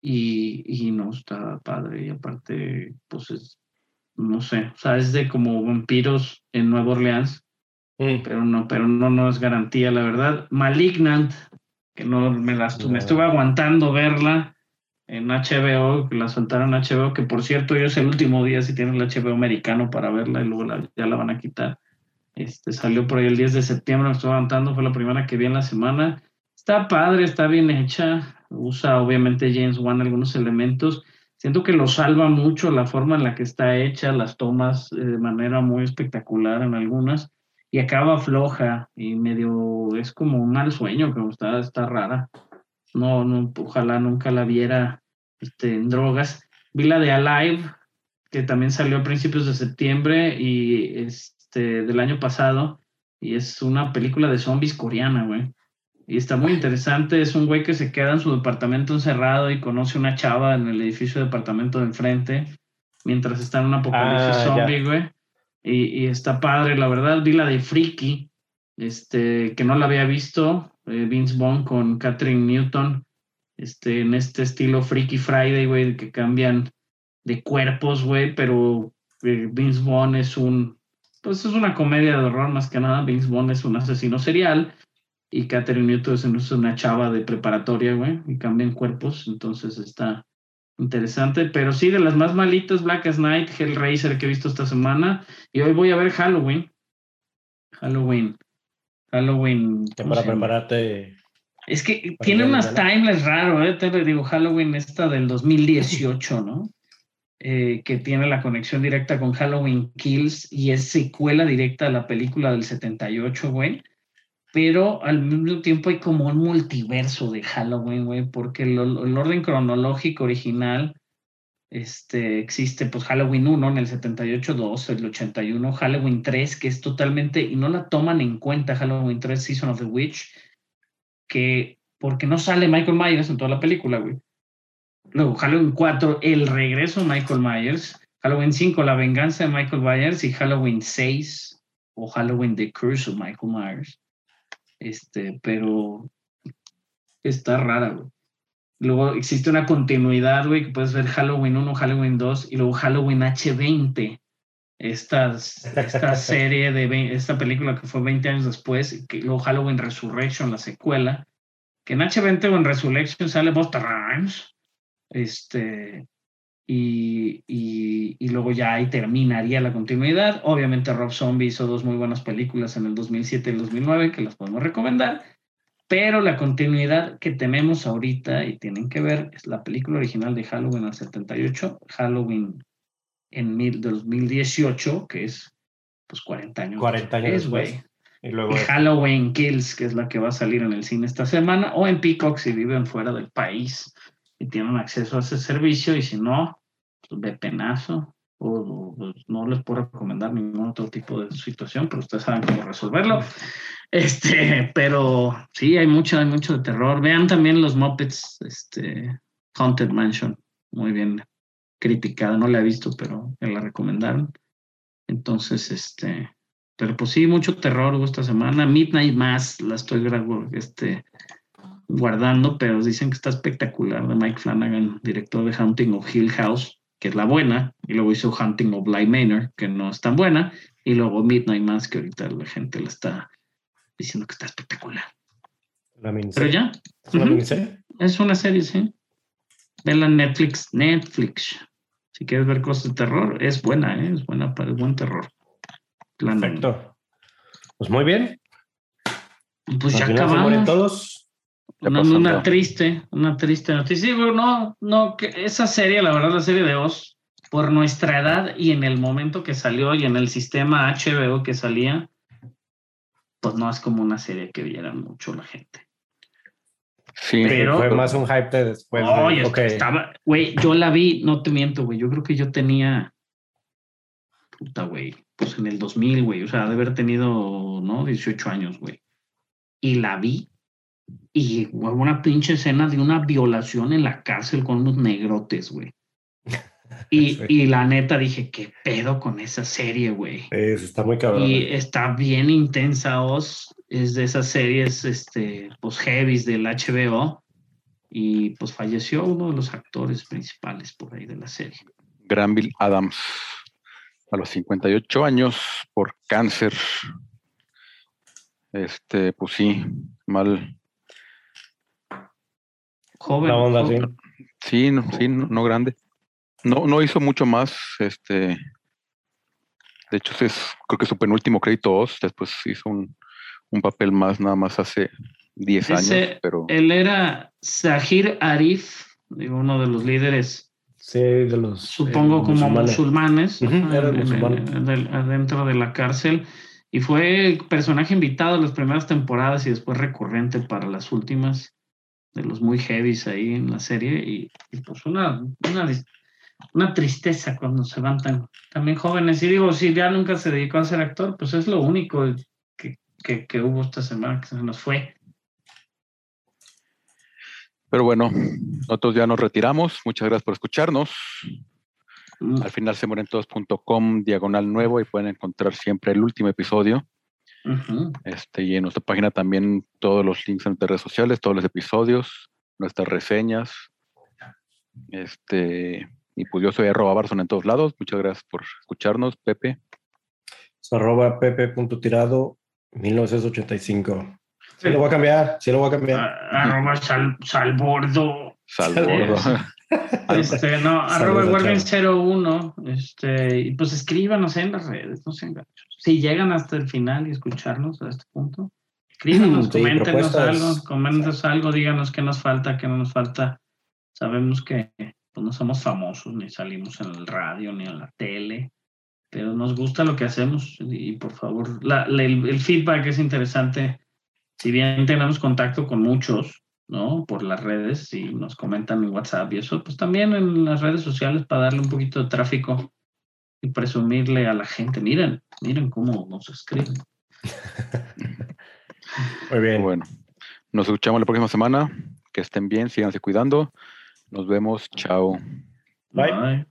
Y, y no está padre. Y aparte, pues es, no sé, o sea, es de como vampiros en Nueva Orleans Mm. pero no, pero no, no es garantía, la verdad. Malignant, que no me las No. me estuve aguantando verla en HBO, que la soltaron en HBO, que por cierto, hoy es el último día si tienes el HBO americano para verla y luego la- ya la van a quitar. Este salió por ahí el 10 de septiembre, me estuve aguantando, fue la primera que vi en la semana. Está padre, está bien hecha, usa obviamente James Wan algunos elementos. Siento que lo salva mucho la forma en la que está hecha, las tomas eh, de manera muy espectacular en algunas y acaba floja y medio es como un mal sueño, como está, está rara. No, no, ojalá nunca la viera este, en drogas. Vi la de Alive, que también salió a principios de septiembre y este del año pasado, y es una película de zombies coreana, güey. Y está muy interesante, es un güey que se queda en su departamento encerrado y conoce una chava en el edificio de departamento de enfrente, mientras está en un apocalipsis Ah, ya. zombie, güey. Y, y está padre, la verdad, vi la de Freaky, este, que no la había visto, eh, Vince Vaughn con Catherine Newton, este, en este estilo Freaky Friday, güey, que cambian de cuerpos, güey, pero eh, Vince Vaughn es un, pues es una comedia de horror más que nada, Vince Vaughn es un asesino serial y Catherine Newton es una chava de preparatoria, güey, y cambian cuerpos, entonces está interesante, pero sí, de las más malitas, Black as Night, Hellraiser que he visto esta semana, y hoy voy a ver Halloween. Halloween. Halloween. Que ¿cómo para prepararte. Es que tiene unas timelines raro, ¿eh? Te digo, Halloween esta del 2018, ¿no? Eh, que tiene la conexión directa con Halloween Kills y es secuela directa a la película del 78, güey. Pero al mismo tiempo hay como un multiverso de Halloween, güey, porque el, el orden cronológico original este, existe, pues Halloween 1 en el 78, 2, el 81, Halloween 3, que es totalmente, y no la toman en cuenta Halloween 3, Season of the Witch, que porque no sale Michael Myers en toda la película, güey. Luego, Halloween 4, el regreso de Michael Myers. Halloween 5, la venganza de Michael Myers. Y Halloween 6, o Halloween The Curse of Michael Myers. Este, pero está rara, güey. Luego existe una continuidad, güey, que puedes ver Halloween 1, Halloween 2 y luego Halloween H20. Estas, esta serie de ve- esta película que fue 20 años después, y que luego Halloween Resurrection, la secuela, que en H20 o en Resurrection sale Busta Rhymes, este, y, y, y luego ya ahí terminaría la continuidad. Obviamente Rob Zombie hizo dos muy buenas películas en el 2007 y el 2009 que las podemos recomendar, pero la continuidad que tenemos ahorita y tienen que ver es la película original de Halloween al 78, Halloween en mil, 2018, que es pues 40 años 40 años después. güey. Y luego. Y Halloween Kills, que es la que va a salir en el cine esta semana, o en Peacock si viven fuera del país y tienen acceso a ese servicio, y si no, pues ve penazo. o- o no les puedo recomendar ningún otro tipo de situación, pero ustedes saben cómo resolverlo. Este, pero sí, hay mucho, hay mucho de terror. Vean también los Muppets, este, Haunted Mansion, muy bien criticada, no la he visto, pero me la recomendaron. Entonces, este, pero pues sí, mucho terror esta semana. Midnight Mass la estoy este, guardando, pero dicen que está espectacular de Mike Flanagan, director de Haunting of Hill House, que es la buena, y luego hizo Hunting of Bly Manor, que no es tan buena, y luego Midnight Mass, que ahorita la gente la está diciendo que está espectacular. La Pero ya, ¿Es una Ujú. miniserie? es una serie, sí. Vela Netflix, Netflix. Si quieres ver cosas de terror, es buena, ¿eh? es buena para es buen terror. Plan- Perfecto. Pues muy bien. Pues ya Al acabamos. todos. Una, triste, una triste noticia. Sí, bueno, no, no, que esa serie, la verdad, la serie de Oz, por nuestra edad y en el momento que salió y en el sistema HBO que salía, pues no es como una serie que viera mucho la gente. Sí, Pero- Fue más un hype de después. de- ok. estaba, güey, yo la vi, no te miento, güey, yo creo que yo tenía, puta, güey, pues en el 2000, güey, o sea, de haber tenido, ¿no? 18 años, güey. Y la vi y hubo una pinche escena de una violación en la cárcel con unos negrotes, güey. Y, Sí. y la neta dije, ¿qué pedo con esa serie, güey? Es- está muy cabrón. Y está bien intensa Oz, es de esas series, este, pues heavies del HBO. Y pues falleció uno de los actores principales por ahí de la serie. Granville Adams, a los 58 años, por cáncer. Este, pues sí, mal. Joven. La onda, joven. Sí, no, sí, no, no grande. No, no hizo mucho más. Este, de hecho, es creo que su penúltimo crédito. Después hizo un, un papel más, nada más hace 10 años. Pero Él era Zahir Arif, digo, uno de los líderes, Sí, de los. supongo eh, como musulmanes. musulmanes, era en- en- en- adentro de la cárcel. Y fue personaje invitado en las primeras temporadas y después recurrente para las últimas, de los muy heavies ahí en la serie. Y, y pues una, una, una tristeza cuando se van tan, también jóvenes. Y digo, si ya nunca se dedicó a ser actor, pues es lo único que, que, que hubo esta semana que se nos fue. Pero bueno, nosotros ya nos retiramos. Muchas gracias por escucharnos. Mm, Al final se todos.com diagonal nuevo y pueden encontrar siempre el último episodio. Este, y en nuestra página también todos los links en nuestras redes sociales, todos los episodios, nuestras reseñas. Este, y pues yo soy arroba Barson en todos lados. Muchas gracias por escucharnos, Pepe. Es arroba pepe.tirado 1985. Sí, lo voy a cambiar. Sí, lo voy a cambiar. A- Arroba sal, salbordo. Salvo. Este, no, arroba Saludos, Wargen chao. 01. Este, y pues escríbanos en las redes, no sean gachos. Si llegan hasta el final y escucharnos a este punto, escríbanos, Sí, coméntenos propuestas. algo, coméntenos algo, díganos qué nos falta, qué no nos falta. Sabemos que pues, no somos famosos, ni salimos en el radio, ni en la tele, pero nos gusta lo que hacemos y por favor, la- la- el, el feedback es interesante. Si bien tenemos contacto con muchos, ¿no? Por las redes y nos comentan en WhatsApp y eso, pues también en las redes sociales para darle un poquito de tráfico y presumirle a la gente, miren, miren cómo nos escriben. Muy bien. Bueno, nos escuchamos la próxima semana. Que estén bien, síganse cuidando. Nos vemos, chao. Bye. Bye.